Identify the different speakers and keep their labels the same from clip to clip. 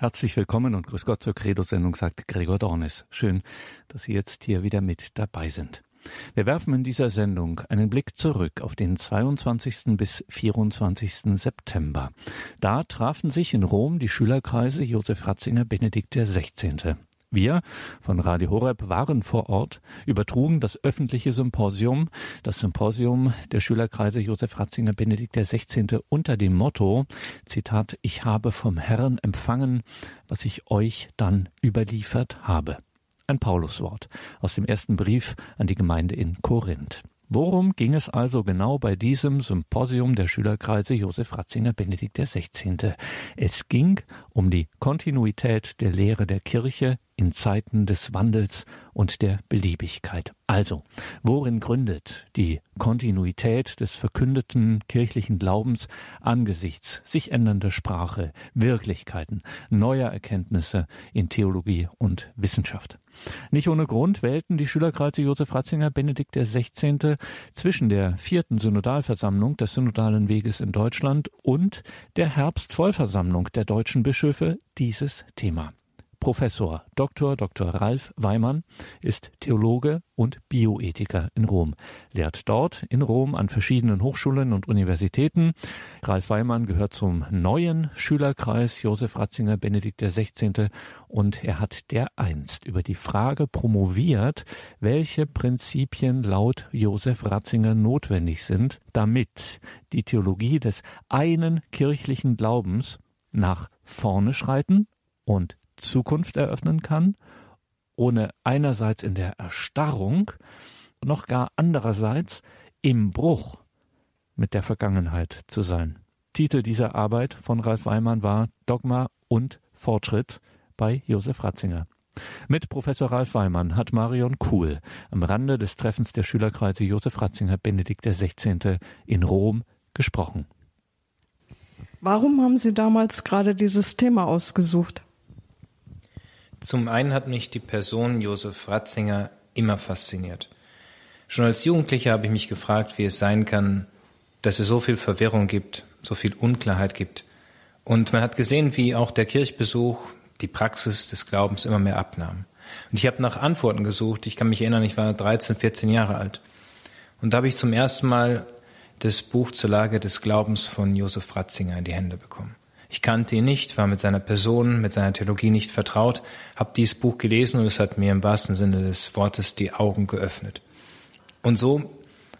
Speaker 1: Herzlich willkommen und grüß Gott zur Credo-Sendung, sagt Gregor Dornis. Schön, dass Sie jetzt hier wieder mit dabei sind. Wir werfen in dieser Sendung einen Blick zurück auf den 22. bis 24. September. Da trafen sich in Rom die Schülerkreise Josef Ratzinger Benedikt XVI. Wir von Radio Horeb waren vor Ort, übertrugen das öffentliche Symposium, das Symposium der Schülerkreise Josef Ratzinger Benedikt XVI. unter dem Motto, Zitat, ich habe vom Herrn empfangen, was ich euch dann überliefert habe. Ein Pauluswort aus dem ersten Brief an die Gemeinde in Korinth. Worum ging es also genau bei diesem Symposium der Schülerkreise Josef Ratzinger Benedikt XVI.? Es ging um die Kontinuität der Lehre der Kirche in Zeiten des Wandels und der Beliebigkeit. Also, worin gründet die Kontinuität des verkündeten kirchlichen Glaubens angesichts sich ändernder Sprache, Wirklichkeiten, neuer Erkenntnisse in Theologie und Wissenschaft? Nicht ohne Grund wählten die Schülerkreise Josef Ratzinger Benedikt XVI. zwischen der vierten Synodalversammlung des Synodalen Weges in Deutschland und der Herbstvollversammlung der deutschen Bischöfe dieses Thema. Professor Dr. Dr. Ralf Weimann ist Theologe und Bioethiker in Rom, lehrt dort in Rom an verschiedenen Hochschulen und Universitäten. Ralf Weimann gehört zum neuen Schülerkreis Josef Ratzinger Benedikt XVI. und er hat dereinst über die Frage promoviert, welche Prinzipien laut Josef Ratzinger notwendig sind, damit die Theologie des einen kirchlichen Glaubens nach vorne schreiten und Zukunft eröffnen kann, ohne einerseits in der Erstarrung, noch gar andererseits im Bruch mit der Vergangenheit zu sein. Titel dieser Arbeit von Ralf Weimann war Dogma und Fortschritt bei Josef Ratzinger. Mit Professor Ralf Weimann hat Marion Kuhl am Rande des Treffens der Schülerkreise Josef Ratzinger Benedikt XVI. in Rom gesprochen.
Speaker 2: Warum haben Sie damals gerade dieses Thema ausgesucht?
Speaker 3: Zum einen hat mich die Person Josef Ratzinger immer fasziniert. Schon als Jugendlicher habe ich mich gefragt, wie es sein kann, dass es so viel Verwirrung gibt, so viel Unklarheit gibt. Und man hat gesehen, wie auch der Kirchbesuch, die Praxis des Glaubens immer mehr abnahm. Und ich habe nach Antworten gesucht. Ich kann mich erinnern, ich war 13, 14 Jahre alt. Und da habe ich zum ersten Mal das Buch zur Lage des Glaubens von Josef Ratzinger in die Hände bekommen. Ich kannte ihn nicht, war mit seiner Person, mit seiner Theologie nicht vertraut, habe dieses Buch gelesen und es hat mir im wahrsten Sinne des Wortes die Augen geöffnet. Und so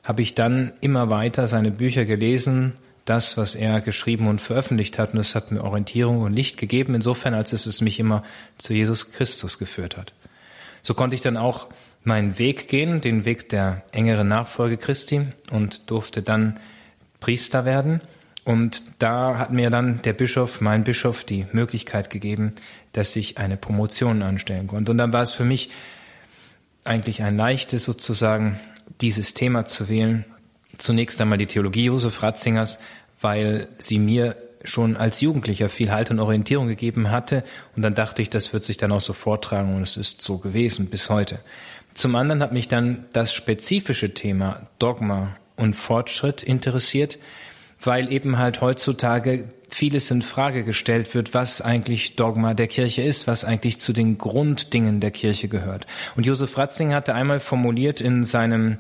Speaker 3: habe ich dann immer weiter seine Bücher gelesen, das, was er geschrieben und veröffentlicht hat, und es hat mir Orientierung und Licht gegeben, insofern als es, es mich immer zu Jesus Christus geführt hat. So konnte ich dann auch meinen Weg gehen, den Weg der engeren Nachfolge Christi und durfte dann Priester werden und da hat mir dann der Bischof, mein Bischof, die Möglichkeit gegeben, dass ich eine Promotion anstellen konnte. Und dann war es für mich eigentlich ein leichtes sozusagen, dieses Thema zu wählen. Zunächst einmal die Theologie Josef Ratzingers, weil sie mir schon als Jugendlicher viel Halt und Orientierung gegeben hatte. Und dann dachte ich, das wird sich dann auch so vortragen und es ist so gewesen bis heute. Zum anderen hat mich dann das spezifische Thema Dogma und Fortschritt interessiert, weil eben halt heutzutage vieles in Frage gestellt wird, was eigentlich Dogma der Kirche ist, was eigentlich zu den Grunddingen der Kirche gehört. Und Josef Ratzinger hatte einmal formuliert in seinem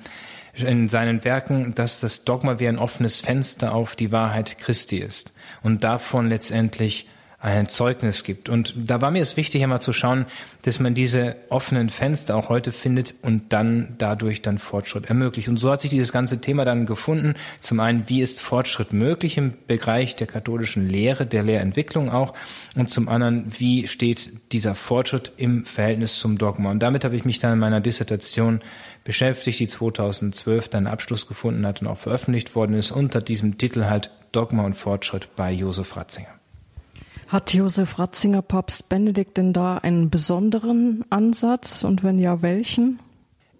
Speaker 3: in seinen Werken, dass das Dogma wie ein offenes Fenster auf die Wahrheit Christi ist und davon letztendlich ein Zeugnis gibt. Und da war mir es wichtig, einmal zu schauen, dass man diese offenen Fenster auch heute findet und dann dadurch dann Fortschritt ermöglicht. Und so hat sich dieses ganze Thema dann gefunden. Zum einen, wie ist Fortschritt möglich im Bereich der katholischen Lehre, der Lehrentwicklung auch? Und zum anderen, wie steht dieser Fortschritt im Verhältnis zum Dogma? Und damit habe ich mich dann in meiner Dissertation beschäftigt, die 2012 dann Abschluss gefunden hat und auch veröffentlicht worden ist unter diesem Titel halt Dogma und Fortschritt bei Josef Ratzinger.
Speaker 2: Hat Josef Ratzinger Papst Benedikt denn da einen besonderen Ansatz und wenn ja, welchen?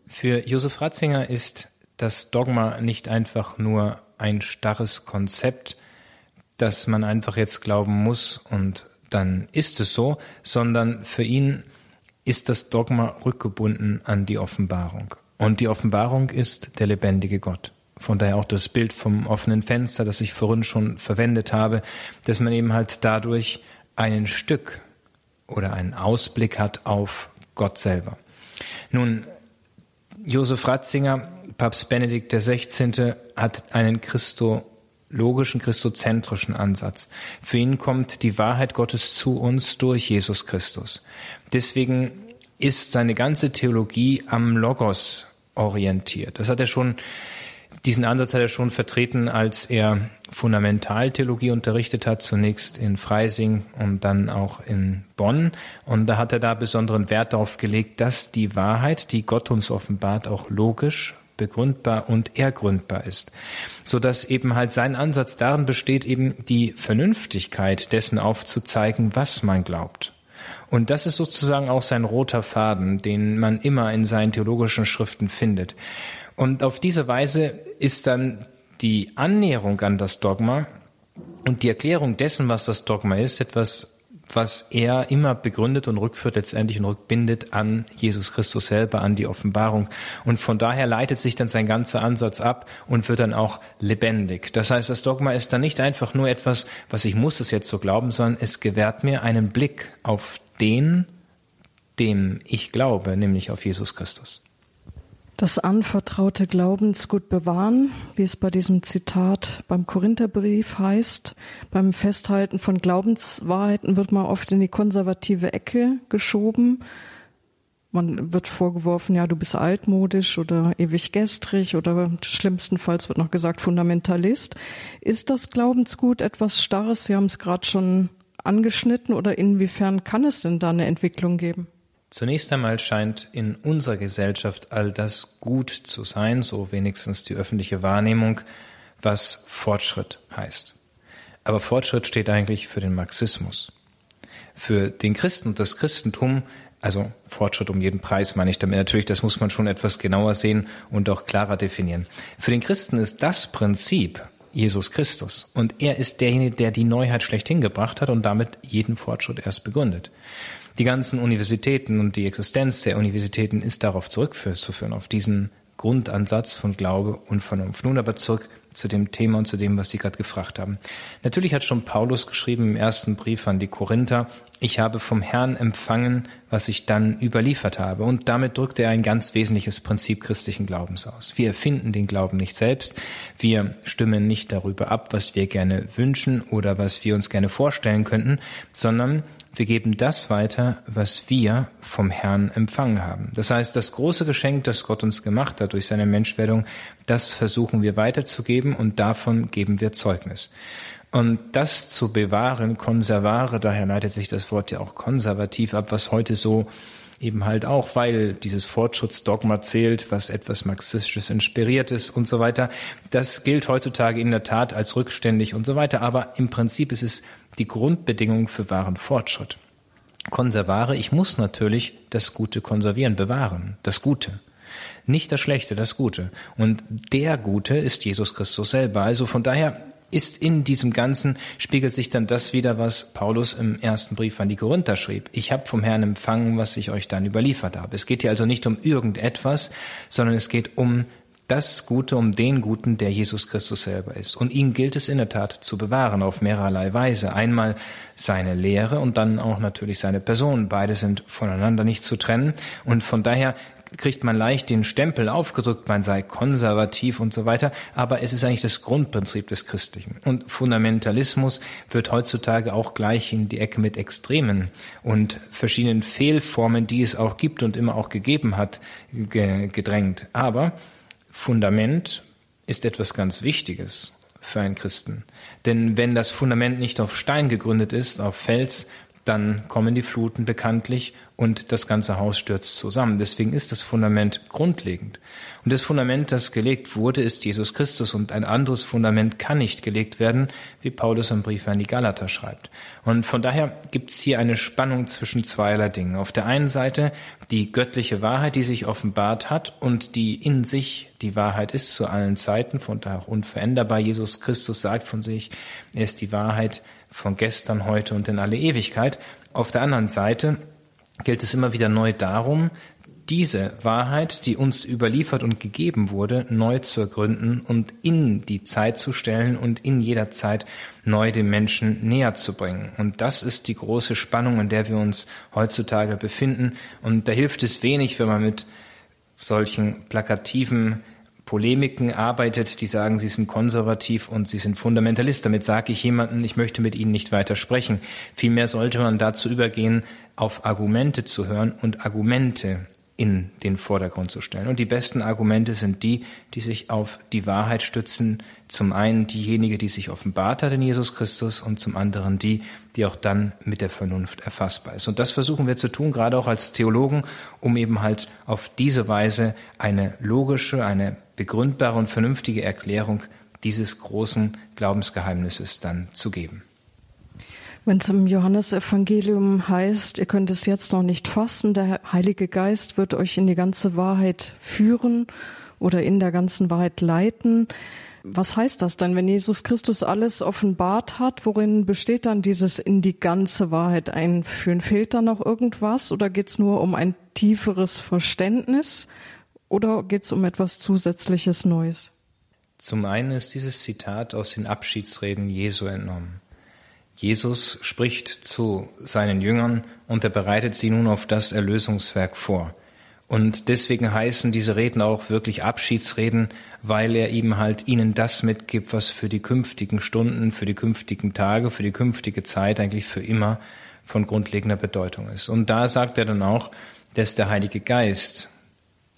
Speaker 3: Für Josef Ratzinger ist das Dogma nicht einfach nur ein starres Konzept, das man einfach jetzt glauben muss und dann ist es so, sondern für ihn ist das Dogma rückgebunden an die Offenbarung. Und die Offenbarung ist der lebendige Gott. Von daher auch das Bild vom offenen Fenster, das ich vorhin schon verwendet habe, dass man eben halt dadurch ein Stück oder einen Ausblick hat auf Gott selber. Nun, Josef Ratzinger, Papst Benedikt XVI. hat einen christologischen, christozentrischen Ansatz. Für ihn kommt die Wahrheit Gottes zu uns durch Jesus Christus. Deswegen ist seine ganze Theologie am Logos orientiert. Das hat er schon diesen Ansatz hat er schon vertreten, als er Fundamentaltheologie unterrichtet hat, zunächst in Freising und dann auch in Bonn. Und da hat er da besonderen Wert darauf gelegt, dass die Wahrheit, die Gott uns offenbart, auch logisch, begründbar und ergründbar ist. So dass eben halt sein Ansatz darin besteht, eben die Vernünftigkeit dessen aufzuzeigen, was man glaubt. Und das ist sozusagen auch sein roter Faden, den man immer in seinen theologischen Schriften findet. Und auf diese Weise ist dann die Annäherung an das Dogma und die Erklärung dessen, was das Dogma ist, etwas, was er immer begründet und rückführt letztendlich und rückbindet an Jesus Christus selber, an die Offenbarung. Und von daher leitet sich dann sein ganzer Ansatz ab und wird dann auch lebendig. Das heißt, das Dogma ist dann nicht einfach nur etwas, was ich muss es jetzt so glauben, sondern es gewährt mir einen Blick auf den, dem ich glaube, nämlich auf Jesus Christus
Speaker 2: das anvertraute Glaubensgut bewahren, wie es bei diesem Zitat beim Korintherbrief heißt. Beim Festhalten von Glaubenswahrheiten wird man oft in die konservative Ecke geschoben. Man wird vorgeworfen, ja, du bist altmodisch oder ewig gestrig oder schlimmstenfalls wird noch gesagt Fundamentalist. Ist das Glaubensgut etwas Starres? Sie haben es gerade schon angeschnitten oder inwiefern kann es denn da eine Entwicklung geben?
Speaker 3: Zunächst einmal scheint in unserer Gesellschaft all das gut zu sein, so wenigstens die öffentliche Wahrnehmung, was Fortschritt heißt. Aber Fortschritt steht eigentlich für den Marxismus. Für den Christen und das Christentum, also Fortschritt um jeden Preis meine ich damit natürlich, das muss man schon etwas genauer sehen und auch klarer definieren. Für den Christen ist das Prinzip Jesus Christus und er ist derjenige, der die Neuheit schlechthin gebracht hat und damit jeden Fortschritt erst begründet die ganzen Universitäten und die Existenz der Universitäten ist darauf zurückzuführen, auf diesen Grundansatz von Glaube und Vernunft. Nun aber zurück zu dem Thema und zu dem, was Sie gerade gefragt haben. Natürlich hat schon Paulus geschrieben im ersten Brief an die Korinther, ich habe vom Herrn empfangen, was ich dann überliefert habe. Und damit drückt er ein ganz wesentliches Prinzip christlichen Glaubens aus. Wir erfinden den Glauben nicht selbst. Wir stimmen nicht darüber ab, was wir gerne wünschen oder was wir uns gerne vorstellen könnten, sondern wir geben das weiter, was wir vom Herrn empfangen haben. Das heißt, das große Geschenk, das Gott uns gemacht hat durch seine Menschwerdung, das versuchen wir weiterzugeben und davon geben wir Zeugnis. Und das zu bewahren, konservare, daher leitet sich das Wort ja auch konservativ ab, was heute so eben halt auch, weil dieses Fortschrittsdogma zählt, was etwas marxistisches inspiriert ist und so weiter. Das gilt heutzutage in der Tat als rückständig und so weiter, aber im Prinzip ist es die Grundbedingung für wahren Fortschritt. Konservare, ich muss natürlich das Gute konservieren, bewahren, das Gute. Nicht das Schlechte, das Gute. Und der Gute ist Jesus Christus selber. Also von daher ist in diesem Ganzen, spiegelt sich dann das wieder, was Paulus im ersten Brief an die Korinther schrieb. Ich habe vom Herrn empfangen, was ich euch dann überliefert habe. Es geht hier also nicht um irgendetwas, sondern es geht um das Gute, um den Guten, der Jesus Christus selber ist. Und ihn gilt es in der Tat zu bewahren auf mehrerlei Weise. Einmal seine Lehre und dann auch natürlich seine Person. Beide sind voneinander nicht zu trennen. Und von daher kriegt man leicht den Stempel aufgedrückt, man sei konservativ und so weiter, aber es ist eigentlich das Grundprinzip des Christlichen. Und Fundamentalismus wird heutzutage auch gleich in die Ecke mit Extremen und verschiedenen Fehlformen, die es auch gibt und immer auch gegeben hat, gedrängt. Aber Fundament ist etwas ganz Wichtiges für einen Christen. Denn wenn das Fundament nicht auf Stein gegründet ist, auf Fels, dann kommen die Fluten bekanntlich und das ganze Haus stürzt zusammen. Deswegen ist das Fundament grundlegend. Und das Fundament, das gelegt wurde, ist Jesus Christus und ein anderes Fundament kann nicht gelegt werden, wie Paulus im Brief an die Galater schreibt. Und von daher gibt es hier eine Spannung zwischen zweierlei Dingen. Auf der einen Seite die göttliche Wahrheit, die sich offenbart hat und die in sich die Wahrheit ist zu allen Zeiten, von daher auch unveränderbar. Jesus Christus sagt von sich, er ist die Wahrheit von gestern, heute und in alle Ewigkeit. Auf der anderen Seite gilt es immer wieder neu darum, diese Wahrheit, die uns überliefert und gegeben wurde, neu zu ergründen und in die Zeit zu stellen und in jeder Zeit neu den Menschen näher zu bringen. Und das ist die große Spannung, in der wir uns heutzutage befinden. Und da hilft es wenig, wenn man mit solchen plakativen Polemiken arbeitet, die sagen, sie sind konservativ und sie sind Fundamentalist. Damit sage ich jemanden, ich möchte mit ihnen nicht weiter sprechen. Vielmehr sollte man dazu übergehen, auf Argumente zu hören und Argumente in den Vordergrund zu stellen. Und die besten Argumente sind die, die sich auf die Wahrheit stützen. Zum einen diejenige, die sich offenbart hat in Jesus Christus und zum anderen die, die auch dann mit der Vernunft erfassbar ist. Und das versuchen wir zu tun, gerade auch als Theologen, um eben halt auf diese Weise eine logische, eine begründbare und vernünftige Erklärung dieses großen Glaubensgeheimnisses dann zu geben.
Speaker 2: Wenn es im Johannesevangelium heißt, ihr könnt es jetzt noch nicht fassen, der Heilige Geist wird euch in die ganze Wahrheit führen oder in der ganzen Wahrheit leiten. Was heißt das denn, wenn Jesus Christus alles offenbart hat? Worin besteht dann dieses in die ganze Wahrheit einführen? Fehlt da noch irgendwas oder geht es nur um ein tieferes Verständnis oder geht es um etwas Zusätzliches Neues?
Speaker 3: Zum einen ist dieses Zitat aus den Abschiedsreden Jesu entnommen. Jesus spricht zu seinen Jüngern und er bereitet sie nun auf das Erlösungswerk vor. Und deswegen heißen diese Reden auch wirklich Abschiedsreden, weil er ihm halt ihnen das mitgibt, was für die künftigen Stunden, für die künftigen Tage, für die künftige Zeit eigentlich für immer von grundlegender Bedeutung ist. Und da sagt er dann auch, dass der Heilige Geist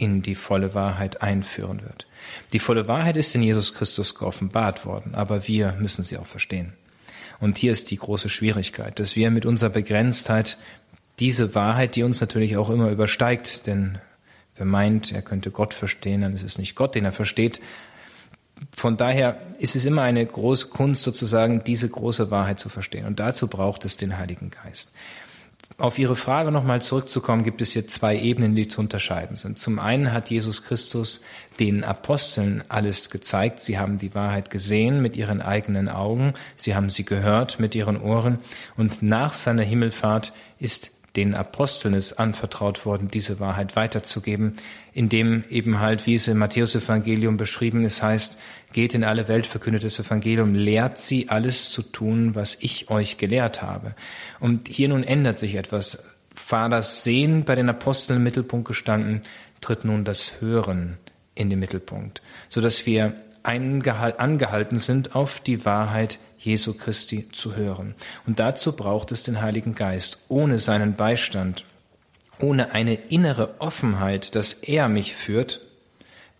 Speaker 3: in die volle Wahrheit einführen wird. Die volle Wahrheit ist in Jesus Christus geoffenbart worden, aber wir müssen sie auch verstehen. Und hier ist die große Schwierigkeit, dass wir mit unserer Begrenztheit diese Wahrheit, die uns natürlich auch immer übersteigt, denn wer meint, er könnte Gott verstehen, dann ist es nicht Gott, den er versteht. Von daher ist es immer eine große Kunst, sozusagen diese große Wahrheit zu verstehen. Und dazu braucht es den Heiligen Geist auf Ihre Frage nochmal zurückzukommen, gibt es hier zwei Ebenen, die zu unterscheiden sind. Zum einen hat Jesus Christus den Aposteln alles gezeigt. Sie haben die Wahrheit gesehen mit ihren eigenen Augen. Sie haben sie gehört mit ihren Ohren. Und nach seiner Himmelfahrt ist den Aposteln ist anvertraut worden, diese Wahrheit weiterzugeben, indem eben halt, wie es im Matthäus-Evangelium beschrieben ist, heißt, geht in alle Welt, verkündet das Evangelium, lehrt sie alles zu tun, was ich euch gelehrt habe. Und hier nun ändert sich etwas. War das Sehen bei den Aposteln im Mittelpunkt gestanden, tritt nun das Hören in den Mittelpunkt, so dass wir angehalten sind, auf die Wahrheit Jesu Christi zu hören. Und dazu braucht es den Heiligen Geist. Ohne seinen Beistand, ohne eine innere Offenheit, dass er mich führt,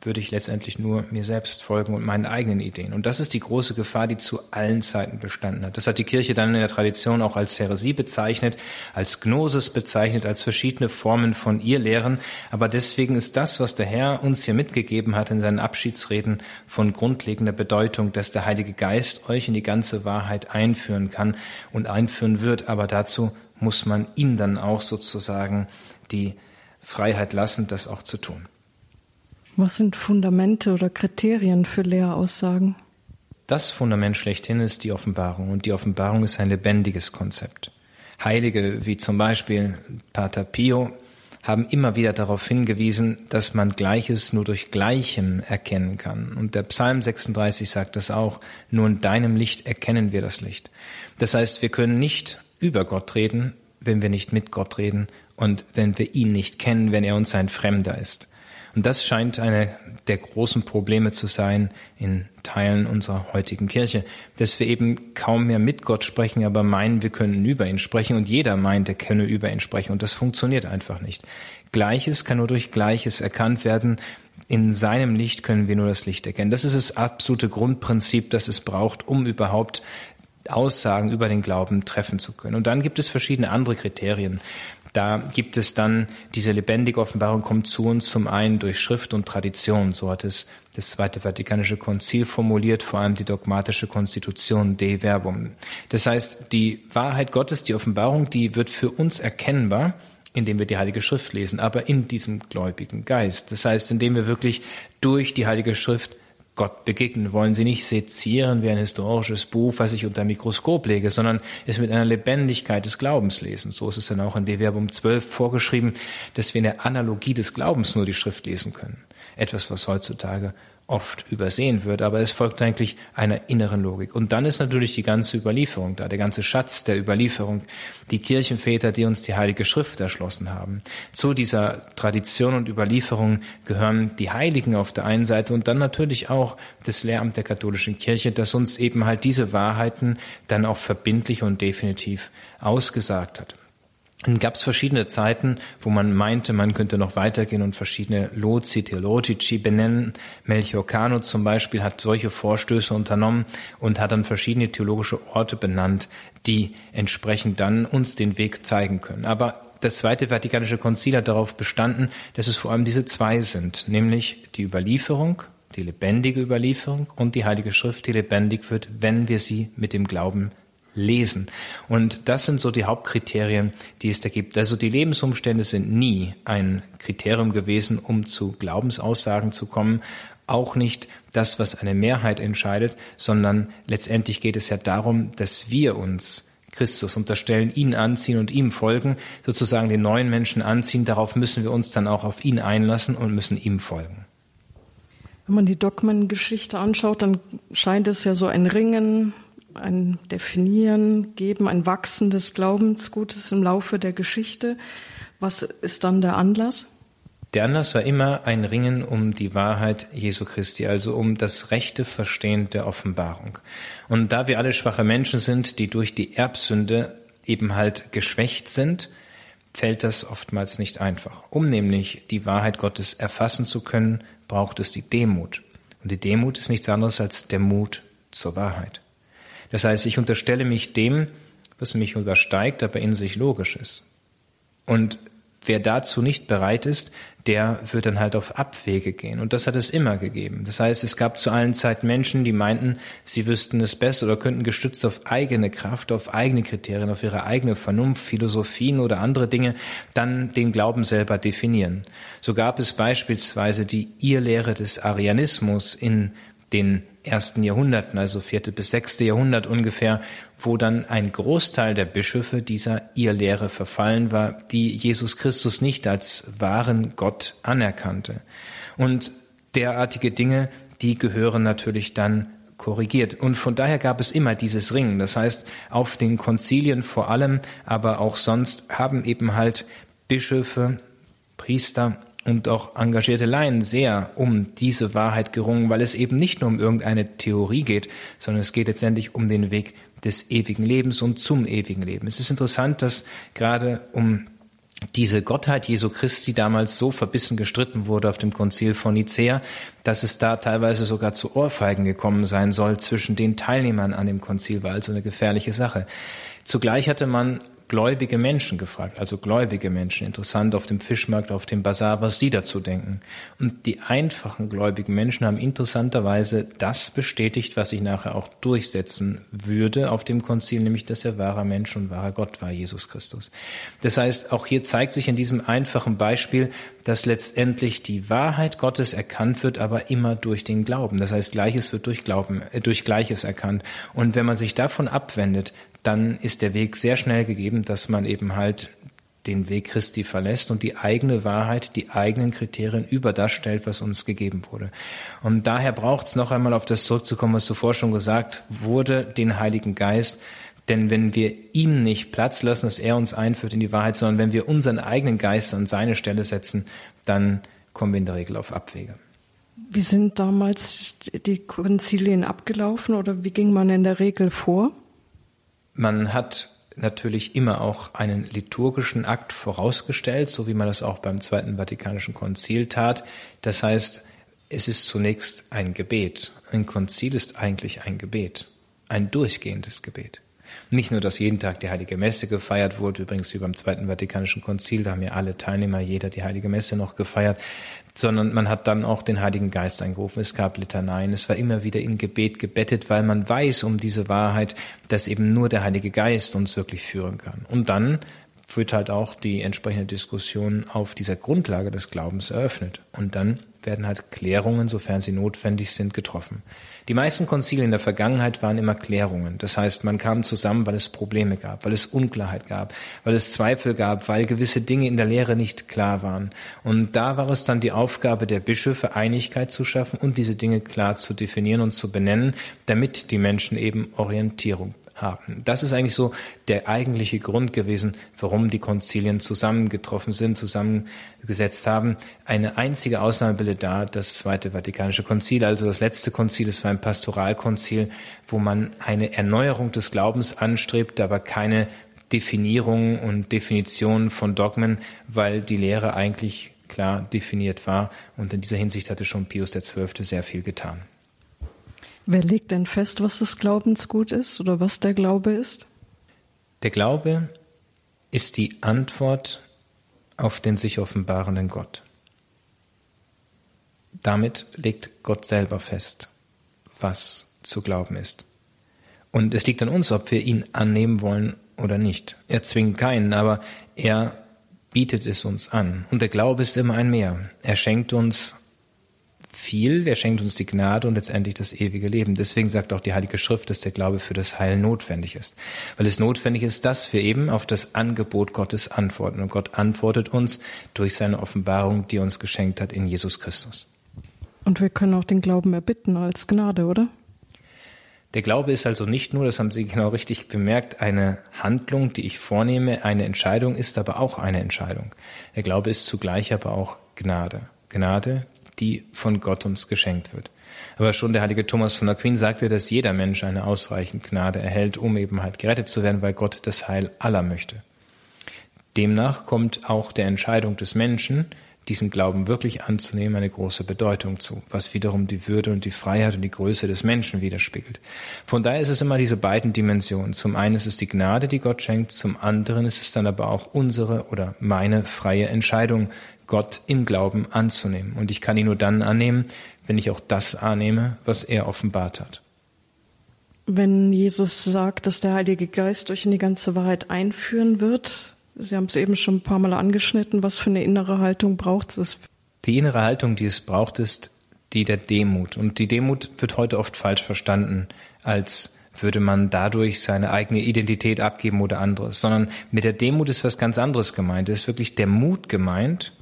Speaker 3: würde ich letztendlich nur mir selbst folgen und meinen eigenen Ideen. Und das ist die große Gefahr, die zu allen Zeiten bestanden hat. Das hat die Kirche dann in der Tradition auch als Heresie bezeichnet, als Gnosis bezeichnet, als verschiedene Formen von ihr Lehren. Aber deswegen ist das, was der Herr uns hier mitgegeben hat in seinen Abschiedsreden, von grundlegender Bedeutung, dass der Heilige Geist euch in die ganze Wahrheit einführen kann und einführen wird. Aber dazu muss man ihm dann auch sozusagen die Freiheit lassen, das auch zu tun.
Speaker 2: Was sind Fundamente oder Kriterien für Lehraussagen?
Speaker 3: Das Fundament schlechthin ist die Offenbarung und die Offenbarung ist ein lebendiges Konzept. Heilige wie zum Beispiel Pater Pio haben immer wieder darauf hingewiesen, dass man Gleiches nur durch Gleichem erkennen kann. Und der Psalm 36 sagt das auch, nur in deinem Licht erkennen wir das Licht. Das heißt, wir können nicht über Gott reden, wenn wir nicht mit Gott reden und wenn wir ihn nicht kennen, wenn er uns ein Fremder ist. Und das scheint eine der großen Probleme zu sein in Teilen unserer heutigen Kirche, dass wir eben kaum mehr mit Gott sprechen, aber meinen, wir können über ihn sprechen und jeder meint, er könne über ihn sprechen und das funktioniert einfach nicht. Gleiches kann nur durch Gleiches erkannt werden. In seinem Licht können wir nur das Licht erkennen. Das ist das absolute Grundprinzip, das es braucht, um überhaupt Aussagen über den Glauben treffen zu können. Und dann gibt es verschiedene andere Kriterien. Da gibt es dann diese lebendige Offenbarung kommt zu uns zum einen durch Schrift und Tradition. So hat es das Zweite Vatikanische Konzil formuliert, vor allem die dogmatische Konstitution De Verbum. Das heißt, die Wahrheit Gottes, die Offenbarung, die wird für uns erkennbar, indem wir die Heilige Schrift lesen, aber in diesem gläubigen Geist. Das heißt, indem wir wirklich durch die Heilige Schrift Gott begegnen, wollen sie nicht sezieren wie ein historisches Buch, was ich unter Mikroskop lege, sondern es mit einer Lebendigkeit des Glaubens lesen. So ist es dann auch in Bewerbung 12 vorgeschrieben, dass wir in der Analogie des Glaubens nur die Schrift lesen können. Etwas, was heutzutage oft übersehen wird, aber es folgt eigentlich einer inneren Logik. Und dann ist natürlich die ganze Überlieferung da, der ganze Schatz der Überlieferung, die Kirchenväter, die uns die Heilige Schrift erschlossen haben. Zu dieser Tradition und Überlieferung gehören die Heiligen auf der einen Seite und dann natürlich auch das Lehramt der katholischen Kirche, das uns eben halt diese Wahrheiten dann auch verbindlich und definitiv ausgesagt hat. Dann gab es verschiedene Zeiten, wo man meinte, man könnte noch weitergehen und verschiedene Lozi, Theologici benennen. Melchior Cano zum Beispiel hat solche Vorstöße unternommen und hat dann verschiedene theologische Orte benannt, die entsprechend dann uns den Weg zeigen können. Aber das Zweite Vatikanische Konzil hat darauf bestanden, dass es vor allem diese zwei sind, nämlich die Überlieferung, die lebendige Überlieferung und die Heilige Schrift, die lebendig wird, wenn wir sie mit dem Glauben lesen. Und das sind so die Hauptkriterien, die es da gibt. Also die Lebensumstände sind nie ein Kriterium gewesen, um zu Glaubensaussagen zu kommen. Auch nicht das, was eine Mehrheit entscheidet, sondern letztendlich geht es ja darum, dass wir uns Christus unterstellen, ihn anziehen und ihm folgen, sozusagen den neuen Menschen anziehen. Darauf müssen wir uns dann auch auf ihn einlassen und müssen ihm folgen.
Speaker 2: Wenn man die Dogmengeschichte anschaut, dann scheint es ja so ein Ringen ein Definieren geben, ein Wachsen des Glaubensgutes im Laufe der Geschichte. Was ist dann der Anlass?
Speaker 3: Der Anlass war immer ein Ringen um die Wahrheit Jesu Christi, also um das rechte Verstehen der Offenbarung. Und da wir alle schwache Menschen sind, die durch die Erbsünde eben halt geschwächt sind, fällt das oftmals nicht einfach. Um nämlich die Wahrheit Gottes erfassen zu können, braucht es die Demut. Und die Demut ist nichts anderes als der Mut zur Wahrheit. Das heißt, ich unterstelle mich dem, was mich übersteigt, aber in sich logisch ist. Und wer dazu nicht bereit ist, der wird dann halt auf Abwege gehen. Und das hat es immer gegeben. Das heißt, es gab zu allen Zeiten Menschen, die meinten, sie wüssten es besser oder könnten gestützt auf eigene Kraft, auf eigene Kriterien, auf ihre eigene Vernunft, Philosophien oder andere Dinge dann den Glauben selber definieren. So gab es beispielsweise die Irrlehre des Arianismus in den ersten Jahrhunderten, also vierte bis sechste Jahrhundert ungefähr, wo dann ein Großteil der Bischöfe dieser Irrlehre verfallen war, die Jesus Christus nicht als wahren Gott anerkannte. Und derartige Dinge, die gehören natürlich dann korrigiert. Und von daher gab es immer dieses Ringen. Das heißt, auf den Konzilien vor allem, aber auch sonst haben eben halt Bischöfe, Priester und auch engagierte Laien sehr um diese Wahrheit gerungen, weil es eben nicht nur um irgendeine Theorie geht, sondern es geht letztendlich um den Weg des ewigen Lebens und zum ewigen Leben. Es ist interessant, dass gerade um diese Gottheit Jesu Christi damals so verbissen gestritten wurde auf dem Konzil von Nicea, dass es da teilweise sogar zu Ohrfeigen gekommen sein soll zwischen den Teilnehmern an dem Konzil, war also eine gefährliche Sache. Zugleich hatte man gläubige Menschen gefragt, also gläubige Menschen. Interessant auf dem Fischmarkt, auf dem Bazar, was sie dazu denken. Und die einfachen gläubigen Menschen haben interessanterweise das bestätigt, was sich nachher auch durchsetzen würde auf dem Konzil, nämlich dass er wahrer Mensch und wahrer Gott war, Jesus Christus. Das heißt, auch hier zeigt sich in diesem einfachen Beispiel, dass letztendlich die Wahrheit Gottes erkannt wird, aber immer durch den Glauben. Das heißt, Gleiches wird durch Glauben, äh, durch Gleiches erkannt. Und wenn man sich davon abwendet, dann ist der Weg sehr schnell gegeben, dass man eben halt den Weg Christi verlässt und die eigene Wahrheit, die eigenen Kriterien über das stellt, was uns gegeben wurde. Und daher braucht es noch einmal auf das zurückzukommen, was zuvor schon gesagt wurde, den Heiligen Geist. Denn wenn wir ihm nicht Platz lassen, dass er uns einführt in die Wahrheit, sondern wenn wir unseren eigenen Geist an seine Stelle setzen, dann kommen wir in der Regel auf Abwege.
Speaker 2: Wie sind damals die Konzilien abgelaufen oder wie ging man in der Regel vor?
Speaker 3: Man hat natürlich immer auch einen liturgischen Akt vorausgestellt, so wie man das auch beim Zweiten Vatikanischen Konzil tat. Das heißt, es ist zunächst ein Gebet. Ein Konzil ist eigentlich ein Gebet, ein durchgehendes Gebet. Nicht nur, dass jeden Tag die Heilige Messe gefeiert wurde, übrigens wie beim Zweiten Vatikanischen Konzil, da haben ja alle Teilnehmer, jeder die Heilige Messe noch gefeiert, sondern man hat dann auch den Heiligen Geist eingerufen. Es gab Litaneien, es war immer wieder in Gebet gebettet, weil man weiß um diese Wahrheit, dass eben nur der Heilige Geist uns wirklich führen kann. Und dann wird halt auch die entsprechende Diskussion auf dieser Grundlage des Glaubens eröffnet. Und dann werden halt Klärungen, sofern sie notwendig sind, getroffen. Die meisten Konzile in der Vergangenheit waren immer Klärungen. Das heißt, man kam zusammen, weil es Probleme gab, weil es Unklarheit gab, weil es Zweifel gab, weil gewisse Dinge in der Lehre nicht klar waren. Und da war es dann die Aufgabe der Bischöfe, Einigkeit zu schaffen und diese Dinge klar zu definieren und zu benennen, damit die Menschen eben Orientierung haben. Das ist eigentlich so der eigentliche Grund gewesen, warum die Konzilien zusammengetroffen sind, zusammengesetzt haben. Eine einzige Ausnahme bildet da das Zweite Vatikanische Konzil, also das letzte Konzil, es war ein Pastoralkonzil, wo man eine Erneuerung des Glaubens anstrebt, aber keine Definierung und Definition von Dogmen, weil die Lehre eigentlich klar definiert war. Und in dieser Hinsicht hatte schon Pius XII. sehr viel getan.
Speaker 2: Wer legt denn fest, was das Glaubensgut ist oder was der Glaube ist?
Speaker 3: Der Glaube ist die Antwort auf den sich offenbarenden Gott. Damit legt Gott selber fest, was zu glauben ist. Und es liegt an uns, ob wir ihn annehmen wollen oder nicht. Er zwingt keinen, aber er bietet es uns an. Und der Glaube ist immer ein Mehr. Er schenkt uns viel, er schenkt uns die Gnade und letztendlich das ewige Leben. Deswegen sagt auch die Heilige Schrift, dass der Glaube für das Heil notwendig ist. Weil es notwendig ist, dass wir eben auf das Angebot Gottes antworten. Und Gott antwortet uns durch seine Offenbarung, die er uns geschenkt hat in Jesus Christus.
Speaker 2: Und wir können auch den Glauben erbitten als Gnade, oder?
Speaker 3: Der Glaube ist also nicht nur, das haben Sie genau richtig bemerkt, eine Handlung, die ich vornehme, eine Entscheidung ist aber auch eine Entscheidung. Der Glaube ist zugleich aber auch Gnade. Gnade, die von Gott uns geschenkt wird. Aber schon der heilige Thomas von Aquin sagte, dass jeder Mensch eine ausreichend Gnade erhält, um eben halt gerettet zu werden, weil Gott das Heil aller möchte. Demnach kommt auch der Entscheidung des Menschen, diesen Glauben wirklich anzunehmen, eine große Bedeutung zu, was wiederum die Würde und die Freiheit und die Größe des Menschen widerspiegelt. Von daher ist es immer diese beiden Dimensionen. Zum einen ist es die Gnade, die Gott schenkt, zum anderen ist es dann aber auch unsere oder meine freie Entscheidung, Gott im Glauben anzunehmen. Und ich kann ihn nur dann annehmen, wenn ich auch das annehme, was er offenbart hat.
Speaker 2: Wenn Jesus sagt, dass der Heilige Geist euch in die ganze Wahrheit einführen wird, Sie haben es eben schon ein paar Mal angeschnitten, was für eine innere Haltung braucht es?
Speaker 3: Die innere Haltung, die es braucht, ist die der Demut. Und die Demut wird heute oft falsch verstanden, als würde man dadurch seine eigene Identität abgeben oder anderes, sondern mit der Demut ist was ganz anderes gemeint. Es ist wirklich der Mut gemeint,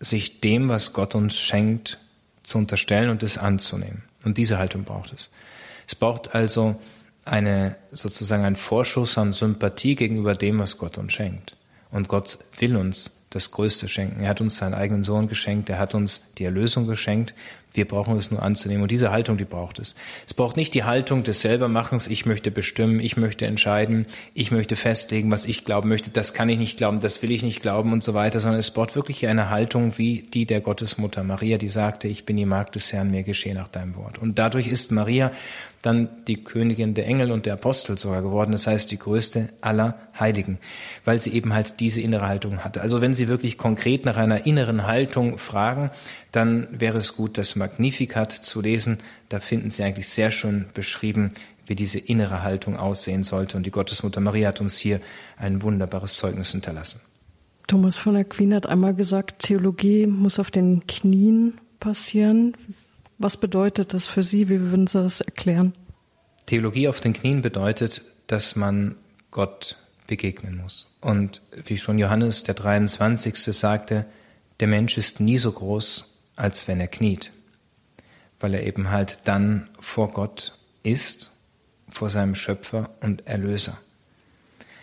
Speaker 3: sich dem, was Gott uns schenkt, zu unterstellen und es anzunehmen. Und diese Haltung braucht es. Es braucht also eine, sozusagen einen Vorschuss an Sympathie gegenüber dem, was Gott uns schenkt. Und Gott will uns das Größte schenken. Er hat uns seinen eigenen Sohn geschenkt, er hat uns die Erlösung geschenkt. Wir brauchen es nur anzunehmen. Und diese Haltung, die braucht es. Es braucht nicht die Haltung des Selbermachens, ich möchte bestimmen, ich möchte entscheiden, ich möchte festlegen, was ich glauben möchte, das kann ich nicht glauben, das will ich nicht glauben und so weiter, sondern es braucht wirklich eine Haltung wie die der Gottesmutter Maria, die sagte, ich bin die Magd des Herrn, mir geschehe nach deinem Wort. Und dadurch ist Maria dann die Königin der Engel und der Apostel sogar geworden, das heißt die größte aller Heiligen, weil sie eben halt diese innere Haltung hatte. Also wenn Sie wirklich konkret nach einer inneren Haltung fragen, dann wäre es gut, das Magnificat zu lesen. Da finden Sie eigentlich sehr schön beschrieben, wie diese innere Haltung aussehen sollte. Und die Gottesmutter Maria hat uns hier ein wunderbares Zeugnis hinterlassen.
Speaker 2: Thomas von Aquin hat einmal gesagt, Theologie muss auf den Knien passieren. Was bedeutet das für Sie? Wie würden Sie das erklären?
Speaker 3: Theologie auf den Knien bedeutet, dass man Gott begegnen muss. Und wie schon Johannes der 23. sagte, der Mensch ist nie so groß, als wenn er kniet, weil er eben halt dann vor Gott ist, vor seinem Schöpfer und Erlöser.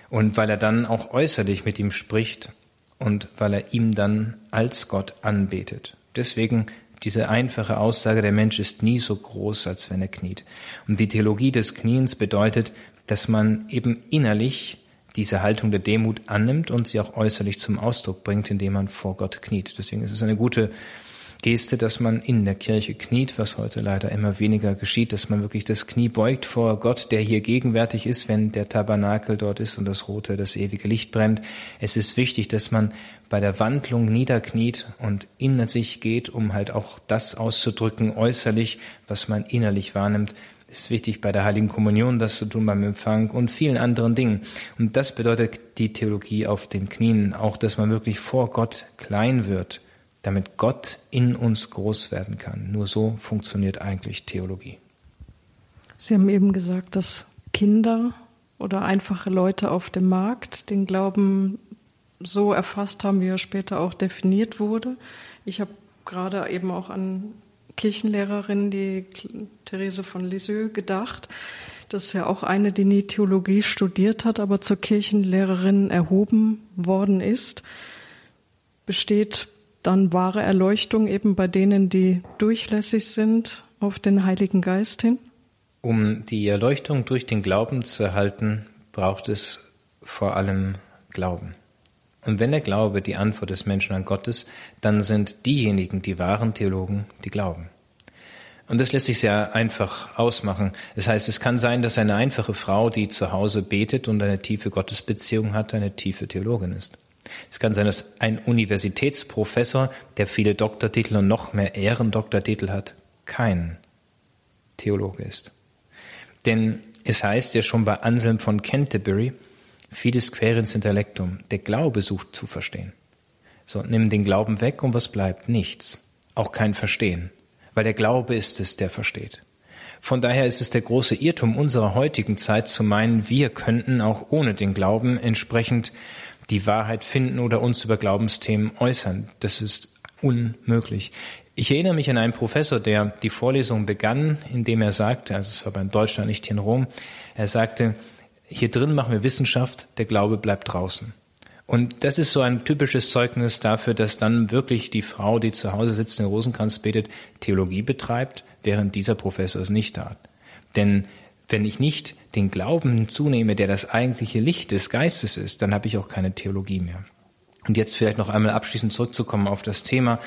Speaker 3: Und weil er dann auch äußerlich mit ihm spricht und weil er ihm dann als Gott anbetet. Deswegen diese einfache Aussage, der Mensch ist nie so groß, als wenn er kniet. Und die Theologie des Kniens bedeutet, dass man eben innerlich diese Haltung der Demut annimmt und sie auch äußerlich zum Ausdruck bringt, indem man vor Gott kniet. Deswegen ist es eine gute Geste, dass man in der Kirche kniet, was heute leider immer weniger geschieht, dass man wirklich das Knie beugt vor Gott, der hier gegenwärtig ist, wenn der Tabernakel dort ist und das rote, das ewige Licht brennt. Es ist wichtig, dass man bei der Wandlung niederkniet und in sich geht, um halt auch das auszudrücken äußerlich, was man innerlich wahrnimmt. Es ist wichtig, bei der Heiligen Kommunion das zu tun, beim Empfang und vielen anderen Dingen. Und das bedeutet die Theologie auf den Knien, auch dass man wirklich vor Gott klein wird, damit Gott in uns groß werden kann. Nur so funktioniert eigentlich Theologie.
Speaker 2: Sie haben eben gesagt, dass Kinder oder einfache Leute auf dem Markt den Glauben so erfasst haben, wie er später auch definiert wurde. Ich habe gerade eben auch an Kirchenlehrerin, die Therese von Lisieux, gedacht. Das ist ja auch eine, die nie Theologie studiert hat, aber zur Kirchenlehrerin erhoben worden ist. Besteht dann wahre Erleuchtung eben bei denen, die durchlässig sind auf den Heiligen Geist hin?
Speaker 3: Um die Erleuchtung durch den Glauben zu erhalten, braucht es vor allem Glauben. Und wenn der Glaube die Antwort des Menschen an Gott ist, dann sind diejenigen die wahren Theologen, die glauben. Und das lässt sich sehr einfach ausmachen. Das heißt, es kann sein, dass eine einfache Frau, die zu Hause betet und eine tiefe Gottesbeziehung hat, eine tiefe Theologin ist. Es kann sein, dass ein Universitätsprofessor, der viele Doktortitel und noch mehr Ehrendoktortitel hat, kein Theologe ist. Denn es heißt ja schon bei Anselm von Canterbury, Fides querens intellectum. Der Glaube sucht zu verstehen. So, nimm den Glauben weg und was bleibt? Nichts. Auch kein Verstehen. Weil der Glaube ist es, der versteht. Von daher ist es der große Irrtum unserer heutigen Zeit zu meinen, wir könnten auch ohne den Glauben entsprechend die Wahrheit finden oder uns über Glaubensthemen äußern. Das ist unmöglich. Ich erinnere mich an einen Professor, der die Vorlesung begann, indem er sagte, also es war bei Deutschland nicht in Rom, er sagte, hier drin machen wir Wissenschaft, der Glaube bleibt draußen. Und das ist so ein typisches Zeugnis dafür, dass dann wirklich die Frau, die zu Hause sitzt, den Rosenkranz betet, Theologie betreibt, während dieser Professor es nicht tat. Denn wenn ich nicht den Glauben hinzunehme, der das eigentliche Licht des Geistes ist, dann habe ich auch keine Theologie mehr. Und jetzt vielleicht noch einmal abschließend zurückzukommen auf das Thema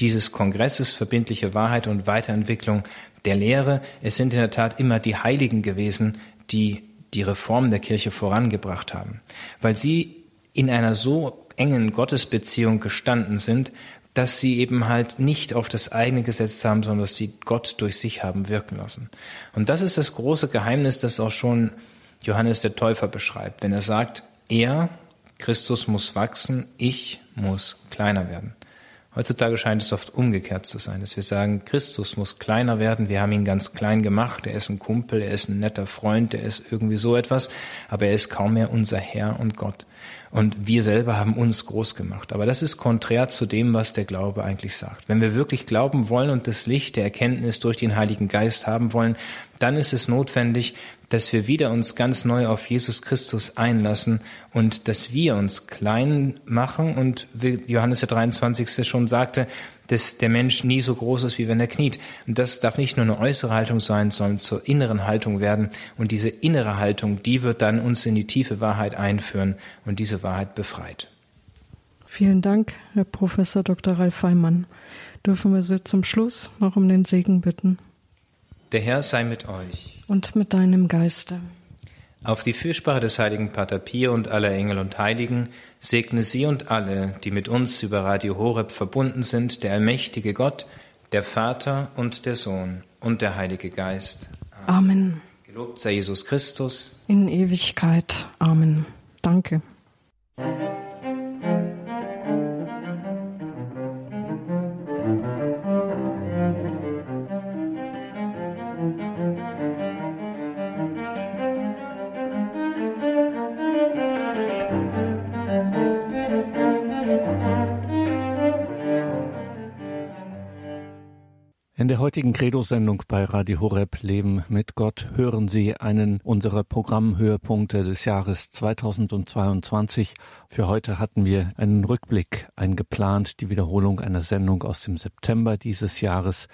Speaker 3: dieses Kongresses, verbindliche Wahrheit und Weiterentwicklung der Lehre. Es sind in der Tat immer die Heiligen gewesen, die die Reform der Kirche vorangebracht haben, weil sie in einer so engen Gottesbeziehung gestanden sind, dass sie eben halt nicht auf das eigene gesetzt haben, sondern dass sie Gott durch sich haben wirken lassen. Und das ist das große Geheimnis, das auch schon Johannes der Täufer beschreibt, wenn er sagt, er, Christus muss wachsen, ich muss kleiner werden. Heutzutage scheint es oft umgekehrt zu sein, dass wir sagen, Christus muss kleiner werden, wir haben ihn ganz klein gemacht, er ist ein Kumpel, er ist ein netter Freund, er ist irgendwie so etwas, aber er ist kaum mehr unser Herr und Gott. Und wir selber haben uns groß gemacht. Aber das ist konträr zu dem, was der Glaube eigentlich sagt. Wenn wir wirklich glauben wollen und das Licht der Erkenntnis durch den Heiligen Geist haben wollen, dann ist es notwendig, dass wir wieder uns ganz neu auf Jesus Christus einlassen und dass wir uns klein machen und wie Johannes der 23. schon sagte, dass der Mensch nie so groß ist, wie wenn er kniet. Und das darf nicht nur eine äußere Haltung sein, sondern zur inneren Haltung werden. Und diese innere Haltung, die wird dann uns in die tiefe Wahrheit einführen und diese Wahrheit befreit.
Speaker 2: Vielen Dank, Herr Professor Dr. Ralf Feimann. Dürfen wir Sie zum Schluss noch um den Segen bitten?
Speaker 3: Der Herr sei mit euch.
Speaker 2: Und mit deinem Geiste.
Speaker 3: Auf die Fürsprache des heiligen Pater Pio und aller Engel und Heiligen segne sie und alle, die mit uns über Radio Horeb verbunden sind, der allmächtige Gott, der Vater und der Sohn und der Heilige Geist.
Speaker 2: Amen.
Speaker 3: Gelobt sei Jesus Christus.
Speaker 2: In Ewigkeit. Amen. Danke.
Speaker 1: Der heutigen Credo-Sendung bei Radio Horeb Leben mit Gott hören Sie einen unserer Programmhöhepunkte des Jahres 2022. Für heute hatten wir einen Rückblick eingeplant, die Wiederholung einer Sendung aus dem September dieses Jahres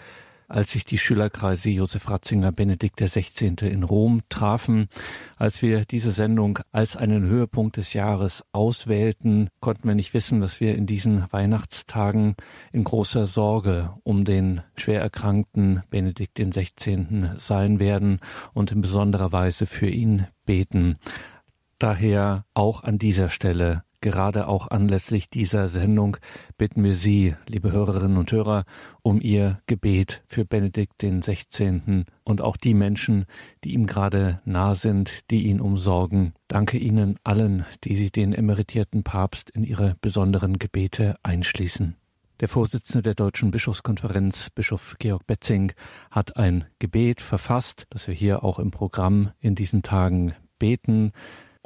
Speaker 1: als sich die Schülerkreise Josef Ratzinger Benedikt XVI. in Rom trafen. Als wir diese Sendung als einen Höhepunkt des Jahres auswählten, konnten wir nicht wissen, dass wir in diesen Weihnachtstagen in großer Sorge um den schwer erkrankten Benedikt XVI. sein werden und in besonderer Weise für ihn beten. Daher auch an dieser Stelle Gerade auch anlässlich dieser Sendung bitten wir Sie, liebe Hörerinnen und Hörer, um Ihr Gebet für Benedikt den 16. und auch die Menschen, die ihm gerade nah sind, die ihn umsorgen. Danke Ihnen allen, die Sie den emeritierten Papst in Ihre besonderen Gebete einschließen. Der Vorsitzende der Deutschen Bischofskonferenz, Bischof Georg Betzing, hat ein Gebet verfasst, das wir hier auch im Programm in diesen Tagen beten.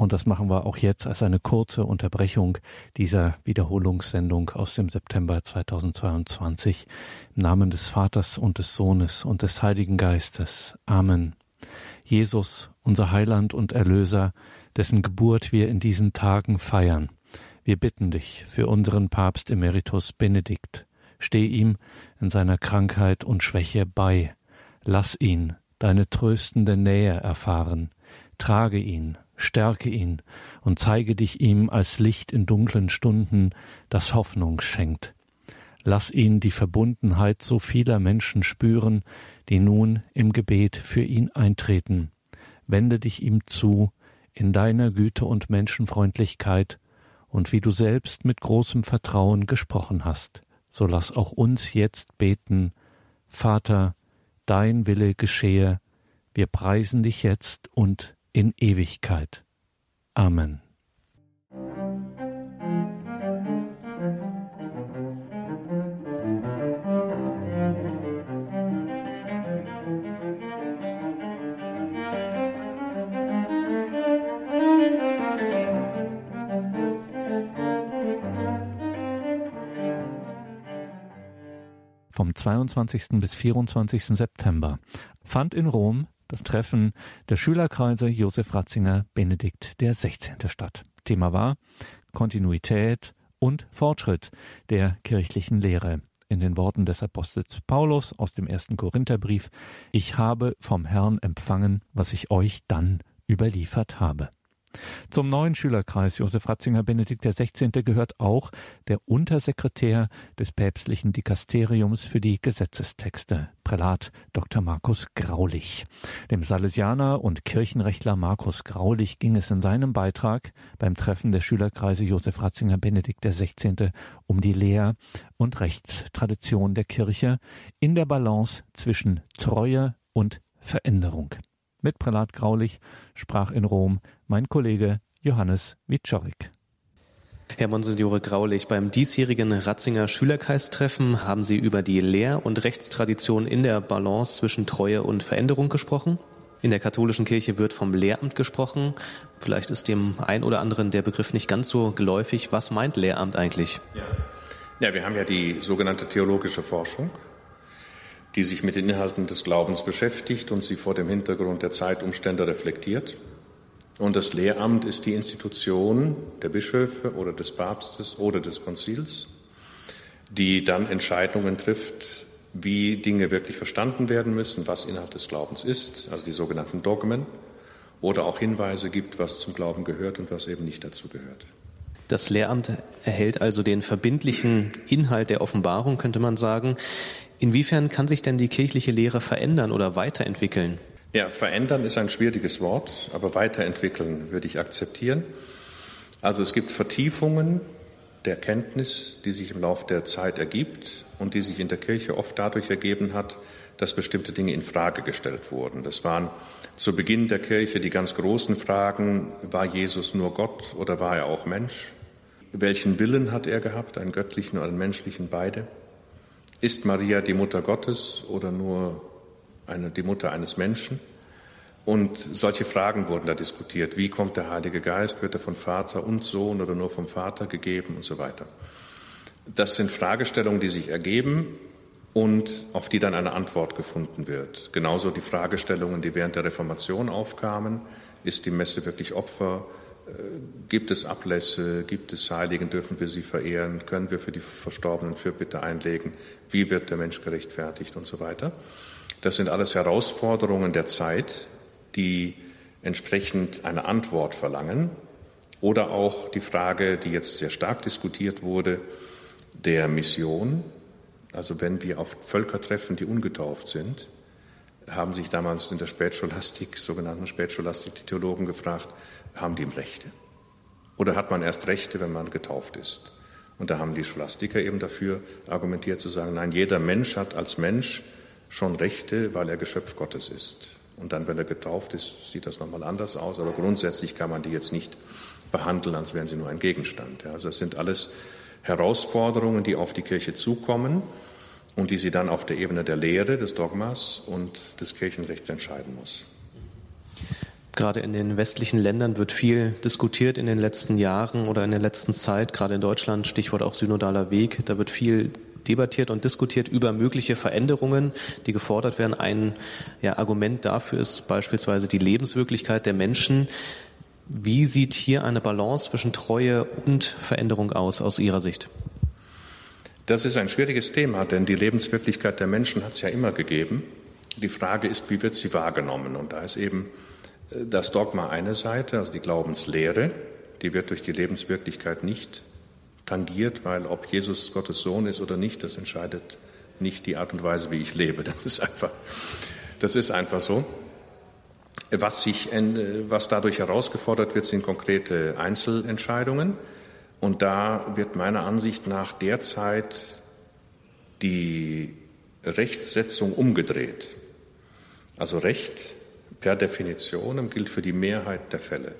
Speaker 1: Und das machen wir auch jetzt als eine kurze Unterbrechung dieser Wiederholungssendung aus dem September 2022. Im Namen des Vaters und des Sohnes und des Heiligen Geistes. Amen. Jesus, unser Heiland und Erlöser, dessen Geburt wir in diesen Tagen feiern. Wir bitten dich für unseren Papst Emeritus Benedikt. Steh ihm in seiner Krankheit und Schwäche bei. Lass ihn deine tröstende Nähe erfahren. Trage ihn stärke ihn und zeige dich ihm als Licht in dunklen Stunden, das Hoffnung schenkt. Lass ihn die Verbundenheit so vieler Menschen spüren, die nun im Gebet für ihn eintreten. Wende dich ihm zu in deiner Güte und Menschenfreundlichkeit, und wie du selbst mit großem Vertrauen gesprochen hast, so lass auch uns jetzt beten, Vater, dein Wille geschehe, wir preisen dich jetzt und in Ewigkeit. Amen. Vom 22. bis 24. September fand in Rom das Treffen der Schülerkreise Josef Ratzinger Benedikt der 16. statt. Thema war Kontinuität und Fortschritt der kirchlichen Lehre. In den Worten des Apostels Paulus aus dem ersten Korintherbrief, ich habe vom Herrn empfangen, was ich euch dann überliefert habe. Zum neuen Schülerkreis Josef Ratzinger Benedikt XVI. gehört auch der Untersekretär des päpstlichen Dikasteriums für die Gesetzestexte, Prälat Dr. Markus Graulich. Dem Salesianer und Kirchenrechtler Markus Graulich ging es in seinem Beitrag beim Treffen der Schülerkreise Josef Ratzinger Benedikt XVI. um die Lehr- und Rechtstradition der Kirche in der Balance zwischen Treue und Veränderung. Mit Prälat Graulich sprach in Rom mein Kollege Johannes Wiczorek.
Speaker 4: Herr Monsignore Graulich, beim diesjährigen Ratzinger Schülerkreistreffen haben Sie über die Lehr- und Rechtstradition in der Balance zwischen Treue und Veränderung gesprochen. In der katholischen Kirche wird vom Lehramt gesprochen. Vielleicht ist dem ein oder anderen der Begriff nicht ganz so geläufig. Was meint Lehramt eigentlich?
Speaker 5: Ja, ja wir haben ja die sogenannte theologische Forschung, die sich mit den Inhalten des Glaubens beschäftigt und sie vor dem Hintergrund der Zeitumstände reflektiert. Und das Lehramt ist die Institution der Bischöfe oder des Papstes oder des Konzils, die dann Entscheidungen trifft, wie Dinge wirklich verstanden werden müssen, was Inhalt des Glaubens ist, also die sogenannten Dogmen, oder auch Hinweise gibt, was zum Glauben gehört und was eben nicht dazu gehört.
Speaker 4: Das Lehramt erhält also den verbindlichen Inhalt der Offenbarung, könnte man sagen. Inwiefern kann sich denn die kirchliche Lehre verändern oder weiterentwickeln?
Speaker 5: Ja, verändern ist ein schwieriges Wort, aber weiterentwickeln würde ich akzeptieren. Also es gibt Vertiefungen der Kenntnis, die sich im Laufe der Zeit ergibt und die sich in der Kirche oft dadurch ergeben hat, dass bestimmte Dinge in Frage gestellt wurden. Das waren zu Beginn der Kirche die ganz großen Fragen, war Jesus nur Gott oder war er auch Mensch? Welchen Willen hat er gehabt, einen göttlichen oder einen menschlichen, beide? Ist Maria die Mutter Gottes oder nur eine, die Mutter eines Menschen. Und solche Fragen wurden da diskutiert. Wie kommt der Heilige Geist? Wird er von Vater und Sohn oder nur vom Vater gegeben und so weiter? Das sind Fragestellungen, die sich ergeben und auf die dann eine Antwort gefunden wird. Genauso die Fragestellungen, die während der Reformation aufkamen. Ist die Messe wirklich Opfer? Äh, gibt es Ablässe? Gibt es Heiligen? Dürfen wir sie verehren? Können wir für die Verstorbenen Fürbitte einlegen? Wie wird der Mensch gerechtfertigt und so weiter? Das sind alles Herausforderungen der Zeit, die entsprechend eine Antwort verlangen. Oder auch die Frage, die jetzt sehr stark diskutiert wurde, der Mission. Also wenn wir auf Völker treffen, die ungetauft sind, haben sich damals in der Spätscholastik, sogenannten Spätscholastik, die Theologen gefragt, haben die Rechte? Oder hat man erst Rechte, wenn man getauft ist? Und da haben die Scholastiker eben dafür argumentiert zu sagen, nein, jeder Mensch hat als Mensch schon Rechte, weil er Geschöpf Gottes ist. Und dann, wenn er getauft ist, sieht das nochmal anders aus. Aber grundsätzlich kann man die jetzt nicht behandeln, als wären sie nur ein Gegenstand. Also es sind alles Herausforderungen, die auf die Kirche zukommen und die sie dann auf der Ebene der Lehre, des Dogmas und des Kirchenrechts entscheiden muss.
Speaker 4: Gerade in den westlichen Ländern wird viel diskutiert in den letzten Jahren oder in der letzten Zeit, gerade in Deutschland, Stichwort auch synodaler Weg. Da wird viel debattiert und diskutiert über mögliche Veränderungen, die gefordert werden. Ein ja, Argument dafür ist beispielsweise die Lebenswirklichkeit der Menschen. Wie sieht hier eine Balance zwischen Treue und Veränderung aus, aus Ihrer Sicht?
Speaker 5: Das ist ein schwieriges Thema, denn die Lebenswirklichkeit der Menschen hat es ja immer gegeben. Die Frage ist, wie wird sie wahrgenommen? Und da ist eben das Dogma eine Seite, also die Glaubenslehre, die wird durch die Lebenswirklichkeit nicht tangiert, weil ob Jesus Gottes Sohn ist oder nicht, das entscheidet nicht die Art und Weise, wie ich lebe. Das ist einfach, das ist einfach so. Was, sich, was dadurch herausgefordert wird, sind konkrete Einzelentscheidungen. Und da wird meiner Ansicht nach derzeit die Rechtssetzung umgedreht. Also Recht per Definition gilt für die Mehrheit der Fälle.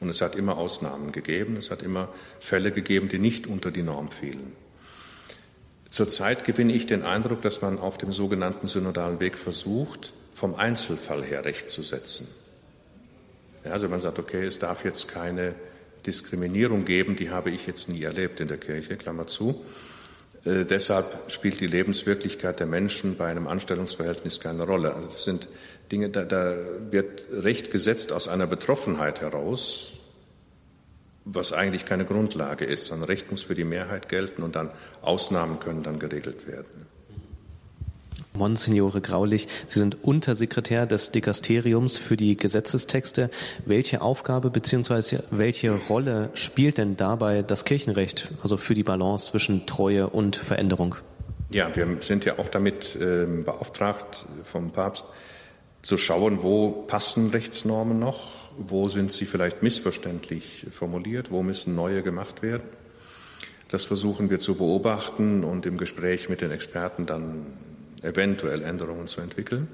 Speaker 5: Und es hat immer Ausnahmen gegeben, es hat immer Fälle gegeben, die nicht unter die Norm fielen. Zurzeit gewinne ich den Eindruck, dass man auf dem sogenannten synodalen Weg versucht, vom Einzelfall her Recht zu setzen. Ja, also man sagt, okay, es darf jetzt keine Diskriminierung geben, die habe ich jetzt nie erlebt in der Kirche, Klammer zu. Äh, deshalb spielt die Lebenswirklichkeit der Menschen bei einem Anstellungsverhältnis keine Rolle. Also das sind Dinge, da, da wird Recht gesetzt aus einer Betroffenheit heraus, was eigentlich keine Grundlage ist, sondern Recht muss für die Mehrheit gelten und dann Ausnahmen können dann geregelt werden.
Speaker 4: Monsignore Graulich, Sie sind Untersekretär des Dikasteriums für die Gesetzestexte. Welche Aufgabe bzw. welche Rolle spielt denn dabei das Kirchenrecht, also für die Balance zwischen Treue und Veränderung?
Speaker 5: Ja, wir sind ja auch damit äh, beauftragt vom Papst zu schauen, wo passen Rechtsnormen noch, wo sind sie vielleicht missverständlich formuliert, wo müssen neue gemacht werden. Das versuchen wir zu beobachten und im Gespräch mit den Experten dann eventuell Änderungen zu entwickeln.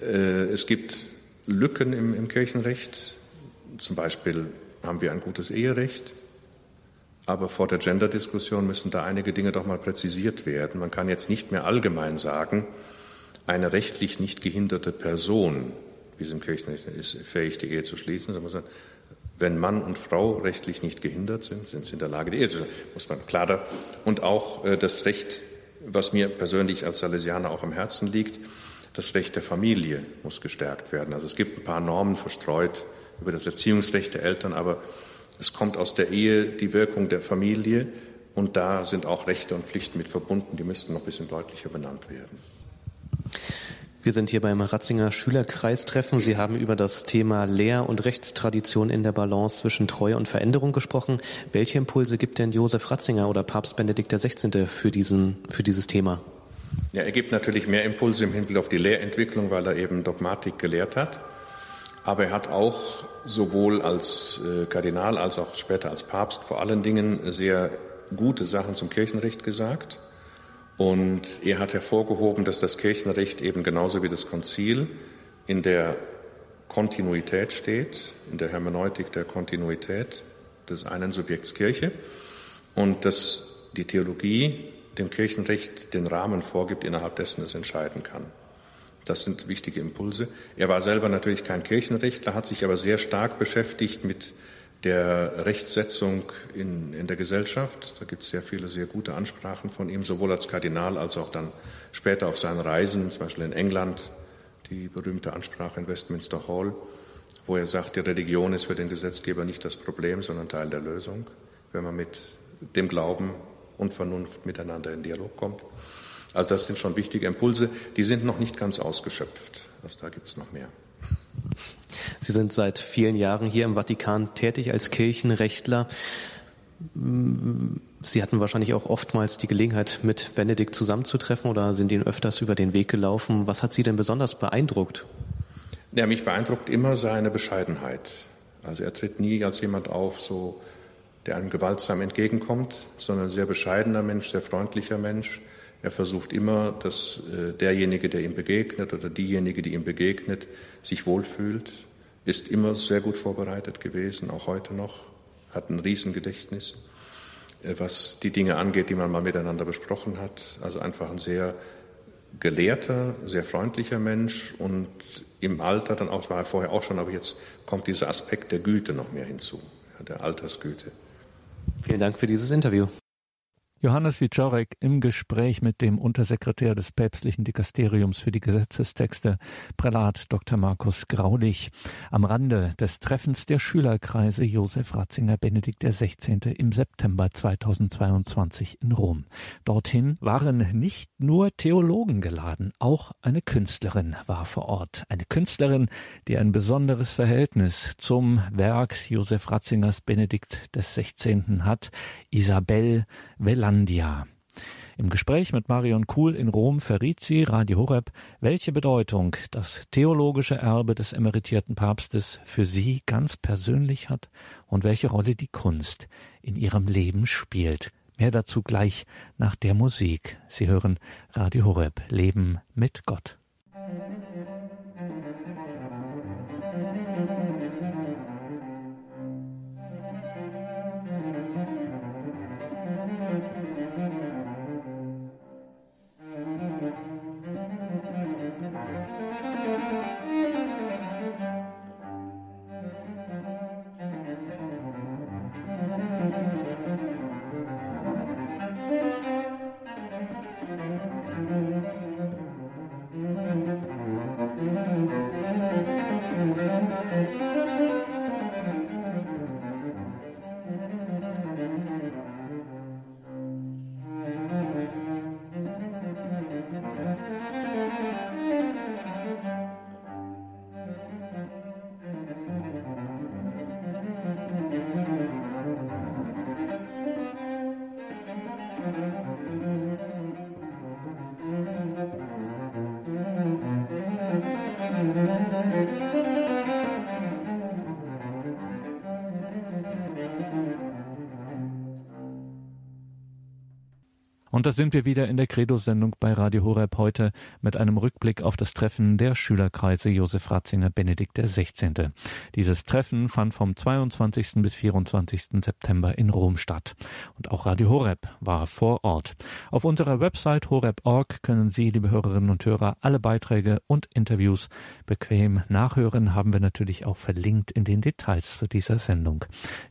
Speaker 5: Äh, es gibt Lücken im, im Kirchenrecht. Zum Beispiel haben wir ein gutes Eherecht. Aber vor der Gender-Diskussion müssen da einige Dinge doch mal präzisiert werden. Man kann jetzt nicht mehr allgemein sagen, eine rechtlich nicht gehinderte Person, wie es im Kirchenrecht ist, fähig, die Ehe zu schließen. Da muss man, wenn Mann und Frau rechtlich nicht gehindert sind, sind sie in der Lage, die Ehe zu schließen. Muss man klar da. Und auch äh, das Recht was mir persönlich als Salesianer auch am Herzen liegt, das Recht der Familie muss gestärkt werden. Also es gibt ein paar Normen verstreut über das Erziehungsrecht der Eltern, aber es kommt aus der Ehe die Wirkung der Familie und da sind auch Rechte und Pflichten mit verbunden, die müssten noch ein bisschen deutlicher benannt werden.
Speaker 4: Wir sind hier beim Ratzinger Schülerkreistreffen. Sie haben über das Thema Lehr- und Rechtstradition in der Balance zwischen Treue und Veränderung gesprochen. Welche Impulse gibt denn Josef Ratzinger oder Papst Benedikt XVI. für, diesen, für dieses Thema?
Speaker 5: Ja, er gibt natürlich mehr Impulse im Hinblick auf die Lehrentwicklung, weil er eben Dogmatik gelehrt hat. Aber er hat auch sowohl als äh, Kardinal als auch später als Papst vor allen Dingen sehr gute Sachen zum Kirchenrecht gesagt. Und er hat hervorgehoben, dass das Kirchenrecht eben genauso wie das Konzil in der Kontinuität steht, in der Hermeneutik der Kontinuität des einen Subjekts Kirche und dass die Theologie dem Kirchenrecht den Rahmen vorgibt, innerhalb dessen es entscheiden kann. Das sind wichtige Impulse. Er war selber natürlich kein Kirchenrechtler, hat sich aber sehr stark beschäftigt mit der Rechtsetzung in, in der Gesellschaft. Da gibt es sehr viele sehr gute Ansprachen von ihm, sowohl als Kardinal als auch dann später auf seinen Reisen, zum Beispiel in England, die berühmte Ansprache in Westminster Hall, wo er sagt, die Religion ist für den Gesetzgeber nicht das Problem, sondern Teil der Lösung, wenn man mit dem Glauben und Vernunft miteinander in Dialog kommt. Also das sind schon wichtige Impulse, die sind noch nicht ganz ausgeschöpft. Also da gibt es noch mehr.
Speaker 4: Sie sind seit vielen Jahren hier im Vatikan tätig als Kirchenrechtler. Sie hatten wahrscheinlich auch oftmals die Gelegenheit, mit Benedikt zusammenzutreffen oder sind Ihnen öfters über den Weg gelaufen. Was hat Sie denn besonders beeindruckt?
Speaker 5: Ja, mich beeindruckt immer seine Bescheidenheit. Also er tritt nie als jemand auf, so, der einem gewaltsam entgegenkommt, sondern sehr bescheidener Mensch, sehr freundlicher Mensch. Er versucht immer, dass äh, derjenige, der ihm begegnet oder diejenige, die ihm begegnet, sich wohlfühlt, ist immer sehr gut vorbereitet gewesen, auch heute noch, hat ein Riesengedächtnis, äh, was die Dinge angeht, die man mal miteinander besprochen hat. Also einfach ein sehr gelehrter, sehr freundlicher Mensch und im Alter, dann auch war er vorher auch schon, aber jetzt kommt dieser Aspekt der Güte noch mehr hinzu, der Altersgüte.
Speaker 4: Vielen Dank für dieses Interview.
Speaker 1: Johannes Wiczorek im Gespräch mit dem Untersekretär des päpstlichen Dikasteriums für die Gesetzestexte, Prälat Dr. Markus Graulich, am Rande des Treffens der Schülerkreise Josef Ratzinger Benedikt XVI. im September 2022 in Rom. Dorthin waren nicht nur Theologen geladen, auch eine Künstlerin war vor Ort. Eine Künstlerin, die ein besonderes Verhältnis zum Werk Josef Ratzingers Benedikt XVI. hat, Isabel Velandia. Im Gespräch mit Marion Kuhl in Rom verriet sie, Radio Horeb, welche Bedeutung das theologische Erbe des emeritierten Papstes für sie ganz persönlich hat und welche Rolle die Kunst in ihrem Leben spielt. Mehr dazu gleich nach der Musik. Sie hören Radio Horeb, Leben mit Gott. Und da sind wir wieder in der Credo-Sendung bei Radio Horeb heute mit einem Rückblick auf das Treffen der Schülerkreise Josef Ratzinger Benedikt XVI. Dieses Treffen fand vom 22. bis 24. September in Rom statt. Auch Radio Horeb war vor Ort. Auf unserer Website horeb.org können Sie, liebe Hörerinnen und Hörer, alle Beiträge und Interviews bequem nachhören, haben wir natürlich auch verlinkt in den Details zu dieser Sendung.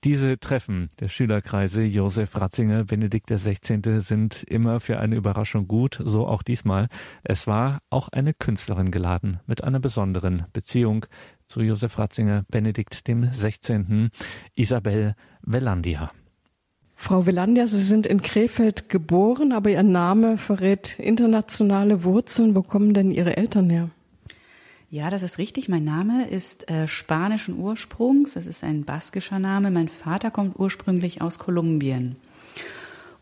Speaker 1: Diese Treffen der Schülerkreise Josef Ratzinger Benedikt XVI. sind immer für eine Überraschung gut, so auch diesmal. Es war auch eine Künstlerin geladen mit einer besonderen Beziehung zu Josef Ratzinger, Benedikt dem 16., Isabel Velandia.
Speaker 2: Frau Velandia, Sie sind in Krefeld geboren, aber Ihr Name verrät internationale Wurzeln. Wo kommen denn Ihre Eltern her?
Speaker 6: Ja, das ist richtig. Mein Name ist äh, spanischen Ursprungs. Das ist ein baskischer Name. Mein Vater kommt ursprünglich aus Kolumbien.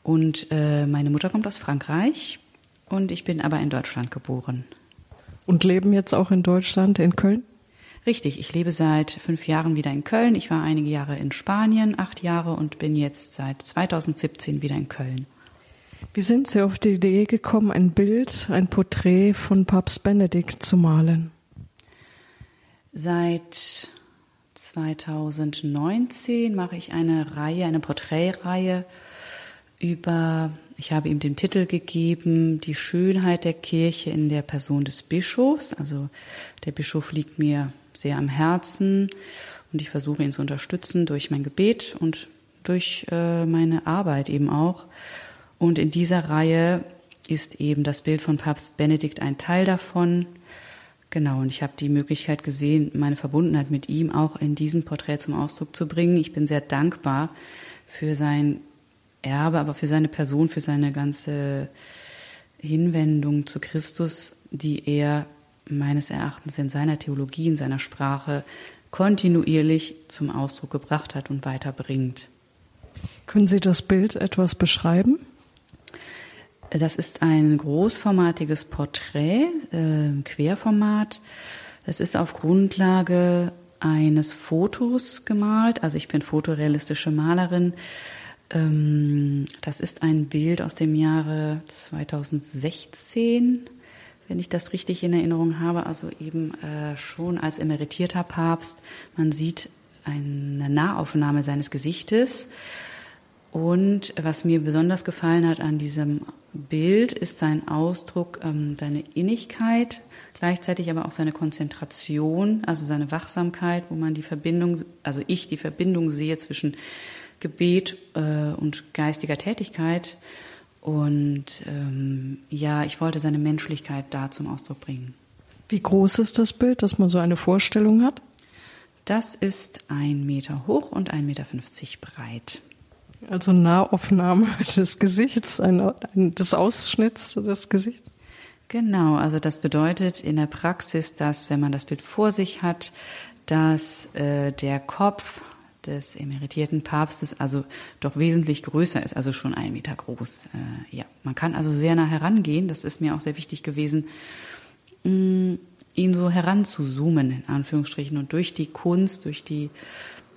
Speaker 6: Und äh, meine Mutter kommt aus Frankreich und ich bin aber in Deutschland geboren.
Speaker 2: Und leben jetzt auch in Deutschland, in Köln?
Speaker 6: Richtig, ich lebe seit fünf Jahren wieder in Köln. Ich war einige Jahre in Spanien, acht Jahre und bin jetzt seit 2017 wieder in Köln.
Speaker 2: Wie sind Sie auf die Idee gekommen, ein Bild, ein Porträt von Papst Benedikt zu malen?
Speaker 6: Seit 2019 mache ich eine Reihe, eine Porträtreihe über, ich habe ihm den Titel gegeben, die Schönheit der Kirche in der Person des Bischofs. Also der Bischof liegt mir sehr am Herzen und ich versuche ihn zu unterstützen durch mein Gebet und durch äh, meine Arbeit eben auch. Und in dieser Reihe ist eben das Bild von Papst Benedikt ein Teil davon. Genau, und ich habe die Möglichkeit gesehen, meine Verbundenheit mit ihm auch in diesem Porträt zum Ausdruck zu bringen. Ich bin sehr dankbar für sein Erbe, aber für seine Person, für seine ganze Hinwendung zu Christus, die er meines Erachtens in seiner Theologie, in seiner Sprache kontinuierlich zum Ausdruck gebracht hat und weiterbringt.
Speaker 2: Können Sie das Bild etwas beschreiben?
Speaker 6: Das ist ein großformatiges Porträt, äh, Querformat. Das ist auf Grundlage eines Fotos gemalt. Also ich bin fotorealistische Malerin. Ähm, das ist ein Bild aus dem Jahre 2016, wenn ich das richtig in Erinnerung habe. Also eben äh, schon als emeritierter Papst. Man sieht eine Nahaufnahme seines Gesichtes. Und was mir besonders gefallen hat an diesem Bild, ist sein Ausdruck, ähm, seine Innigkeit, gleichzeitig aber auch seine Konzentration, also seine Wachsamkeit, wo man die Verbindung, also ich die Verbindung sehe zwischen Gebet äh, und geistiger Tätigkeit. Und ähm, ja, ich wollte seine Menschlichkeit da zum Ausdruck bringen.
Speaker 2: Wie groß ist das Bild, dass man so eine Vorstellung hat?
Speaker 6: Das ist ein Meter hoch und ein Meter fünfzig breit.
Speaker 2: Also Nahaufnahme des Gesichts, ein, ein, des Ausschnitts des Gesichts.
Speaker 6: Genau, also das bedeutet in der Praxis, dass wenn man das Bild vor sich hat, dass äh, der Kopf des emeritierten Papstes also doch wesentlich größer ist, also schon ein Meter groß. Äh, ja, man kann also sehr nah herangehen. Das ist mir auch sehr wichtig gewesen, mh, mm, ihn so heranzuzoomen in Anführungsstrichen und durch die Kunst, durch die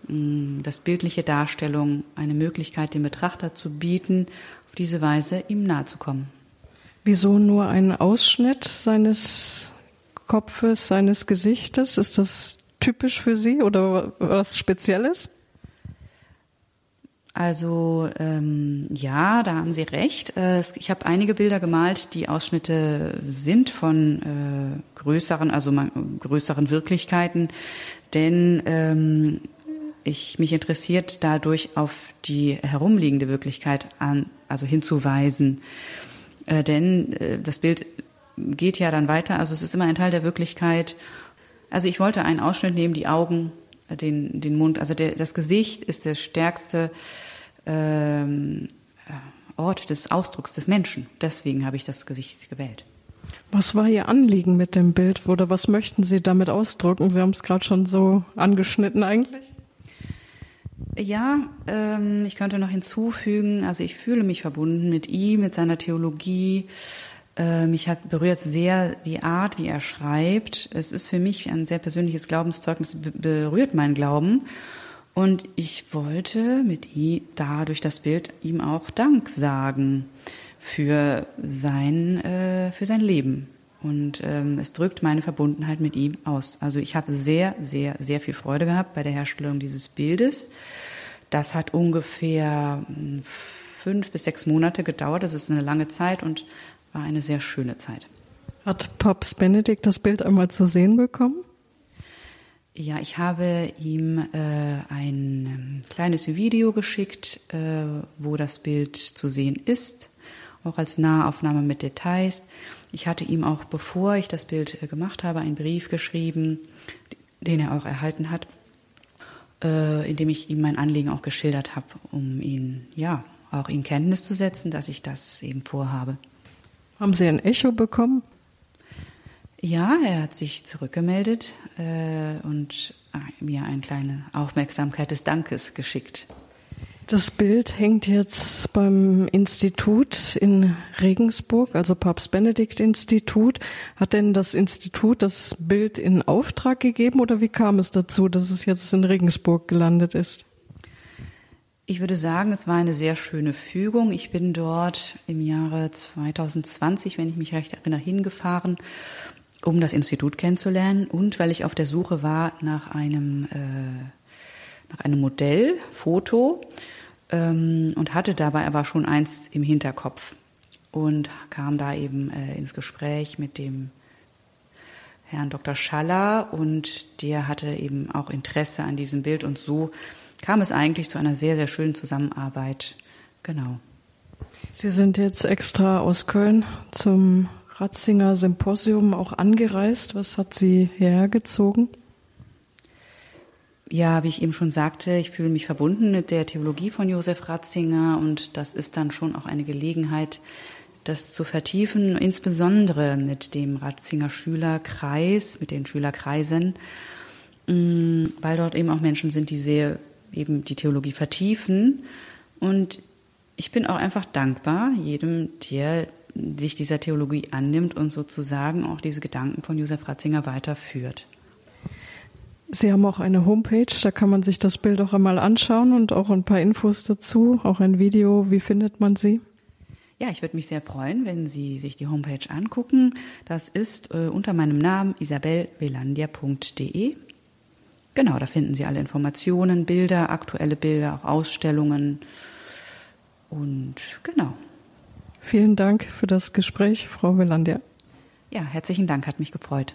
Speaker 6: mh, mm, das bildliche Darstellung eine Möglichkeit dem Betrachter zu bieten, auf diese Weise ihm nahe zu kommen.
Speaker 2: Wieso nur ein Ausschnitt seines Kopfes, seines Gesichtes? Ist das typisch für Sie oder was Spezielles?
Speaker 6: Also ähm, ja, da haben Sie recht. Äh, ich habe einige Bilder gemalt, die Ausschnitte sind von äh, größeren, also größeren Wirklichkeiten, denn ähm, ich mich interessiert dadurch auf die herumliegende Wirklichkeit an, also hinzuweisen. Äh, denn äh, das Bild geht ja dann weiter, also es ist immer ein Teil der Wirklichkeit. Also ich wollte einen Ausschnitt nehmen, die Augen, den, den Mund, also der, das Gesicht ist der stärkste ähm, äh, Ort des Ausdrucks des Menschen. Deswegen habe ich das Gesicht gewählt.
Speaker 2: Was war Ihr Anliegen mit dem Bild oder was möchten Sie damit ausdrücken? Sie haben es gerade schon so angeschnitten eigentlich.
Speaker 6: Ja, ähm, ich könnte noch hinzufügen, also ich fühle mich verbunden mit ihm, mit seiner Theologie. Äh, mich hat berührt sehr die Art, wie er schreibt. Es ist für mich ein sehr persönliches Glaubenszeugnis, berührt mein Glauben. Und ich wollte mit ihm da durch das Bild ihm auch Dank sagen für sein, äh, für sein Leben. Und ähm, es drückt meine Verbundenheit mit ihm aus. Also ich habe sehr, sehr, sehr viel Freude gehabt bei der Herstellung dieses Bildes. Das hat ungefähr hm, fünf bis sechs Monate gedauert. Das ist eine lange Zeit und war eine sehr schöne Zeit.
Speaker 2: Hat Papst Benedikt das Bild einmal zu sehen bekommen?
Speaker 6: Ja, ich habe ihm äh, ein ähm, kleines Video geschickt, äh, wo das Bild zu sehen ist, auch als Nahaufnahme mit Details. Ich hatte ihm auch, bevor ich das Bild äh, gemacht habe, einen Brief geschrieben, den er auch erhalten hat, äh, in dem ich ihm mein Anliegen auch geschildert habe, um ihn, ja, auch in Kenntnis zu setzen, dass ich das eben vorhabe.
Speaker 2: Haben Sie ein Echo bekommen?
Speaker 6: Ja, er hat sich zurückgemeldet äh, und äh, mir eine kleine Aufmerksamkeit des Dankes geschickt.
Speaker 2: Das Bild hängt jetzt beim Institut in Regensburg, also Papst Benedikt Institut. Hat denn das Institut das Bild in Auftrag gegeben oder wie kam es dazu, dass es jetzt in Regensburg gelandet ist?
Speaker 6: Ich würde sagen, es war eine sehr schöne Fügung. Ich bin dort im Jahre 2020, wenn ich mich recht erinnere, hingefahren, um das Institut kennenzulernen und weil ich auf der Suche war nach einem äh, nach einem Modell, Foto ähm, und hatte dabei aber schon eins im Hinterkopf und kam da eben äh, ins Gespräch mit dem Herrn Dr. Schaller und der hatte eben auch Interesse an diesem Bild und so kam es eigentlich zu einer sehr, sehr schönen Zusammenarbeit. Genau.
Speaker 2: Sie sind jetzt extra aus Köln zum Ratzinger Symposium auch angereist. Was hat Sie hergezogen?
Speaker 6: Ja, wie ich eben schon sagte, ich fühle mich verbunden mit der Theologie von Josef Ratzinger und das ist dann schon auch eine Gelegenheit, das zu vertiefen, insbesondere mit dem Ratzinger Schülerkreis, mit den Schülerkreisen, mm, weil dort eben auch Menschen sind, die sehr eben die Theologie vertiefen. Und ich bin auch einfach dankbar jedem, der sich dieser Theologie annimmt und sozusagen auch diese Gedanken von Josef Ratzinger weiterführt.
Speaker 2: Sie haben auch eine Homepage, da kann man sich das Bild auch einmal anschauen und auch ein paar Infos dazu, auch ein Video. Wie findet man sie?
Speaker 6: Ja, ich würde mich sehr freuen, wenn Sie sich die Homepage angucken. Das ist äh, unter meinem Namen isabelvelandia.de. Genau, da finden Sie alle Informationen, Bilder, aktuelle Bilder, auch Ausstellungen. Und genau.
Speaker 2: Vielen Dank für das Gespräch, Frau Velandia.
Speaker 6: Ja, herzlichen Dank, hat mich gefreut.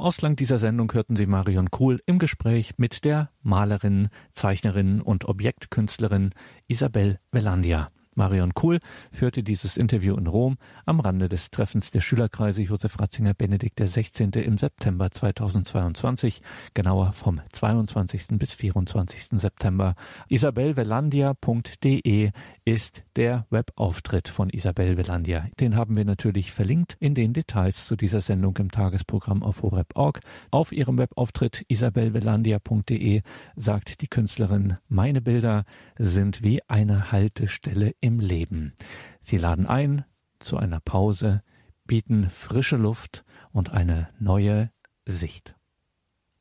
Speaker 1: Zum Ausklang dieser Sendung hörten Sie Marion Kuhl im Gespräch mit der Malerin, Zeichnerin und Objektkünstlerin Isabel Velandia. Marion Kuhl führte dieses Interview in Rom am Rande des Treffens der Schülerkreise Josef Ratzinger Benedikt XVI. im September 2022, genauer vom 22. bis 24. September. isabelvelandia.de ist der Webauftritt von Isabel Velandia. Den haben wir natürlich verlinkt in den Details zu dieser Sendung im Tagesprogramm auf horeb.org. Auf ihrem Webauftritt isabelvelandia.de sagt die Künstlerin, meine Bilder sind wie eine Haltestelle im Leben. Sie laden ein zu einer Pause, bieten frische Luft und eine neue Sicht.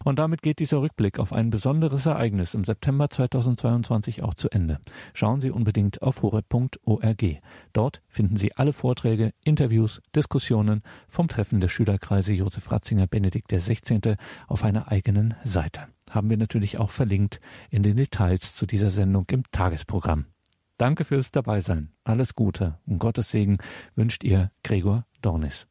Speaker 1: Und damit geht dieser Rückblick auf ein besonderes Ereignis im September 2022 auch zu Ende. Schauen Sie unbedingt auf horeb.org. Dort finden Sie alle Vorträge, Interviews, Diskussionen vom Treffen der Schülerkreise Josef Ratzinger Benedikt XVI. auf einer eigenen Seite. Haben wir natürlich auch verlinkt in den Details zu dieser Sendung im Tagesprogramm. Danke fürs Dabeisein. Alles Gute und Gottes Segen wünscht ihr Gregor Dornis.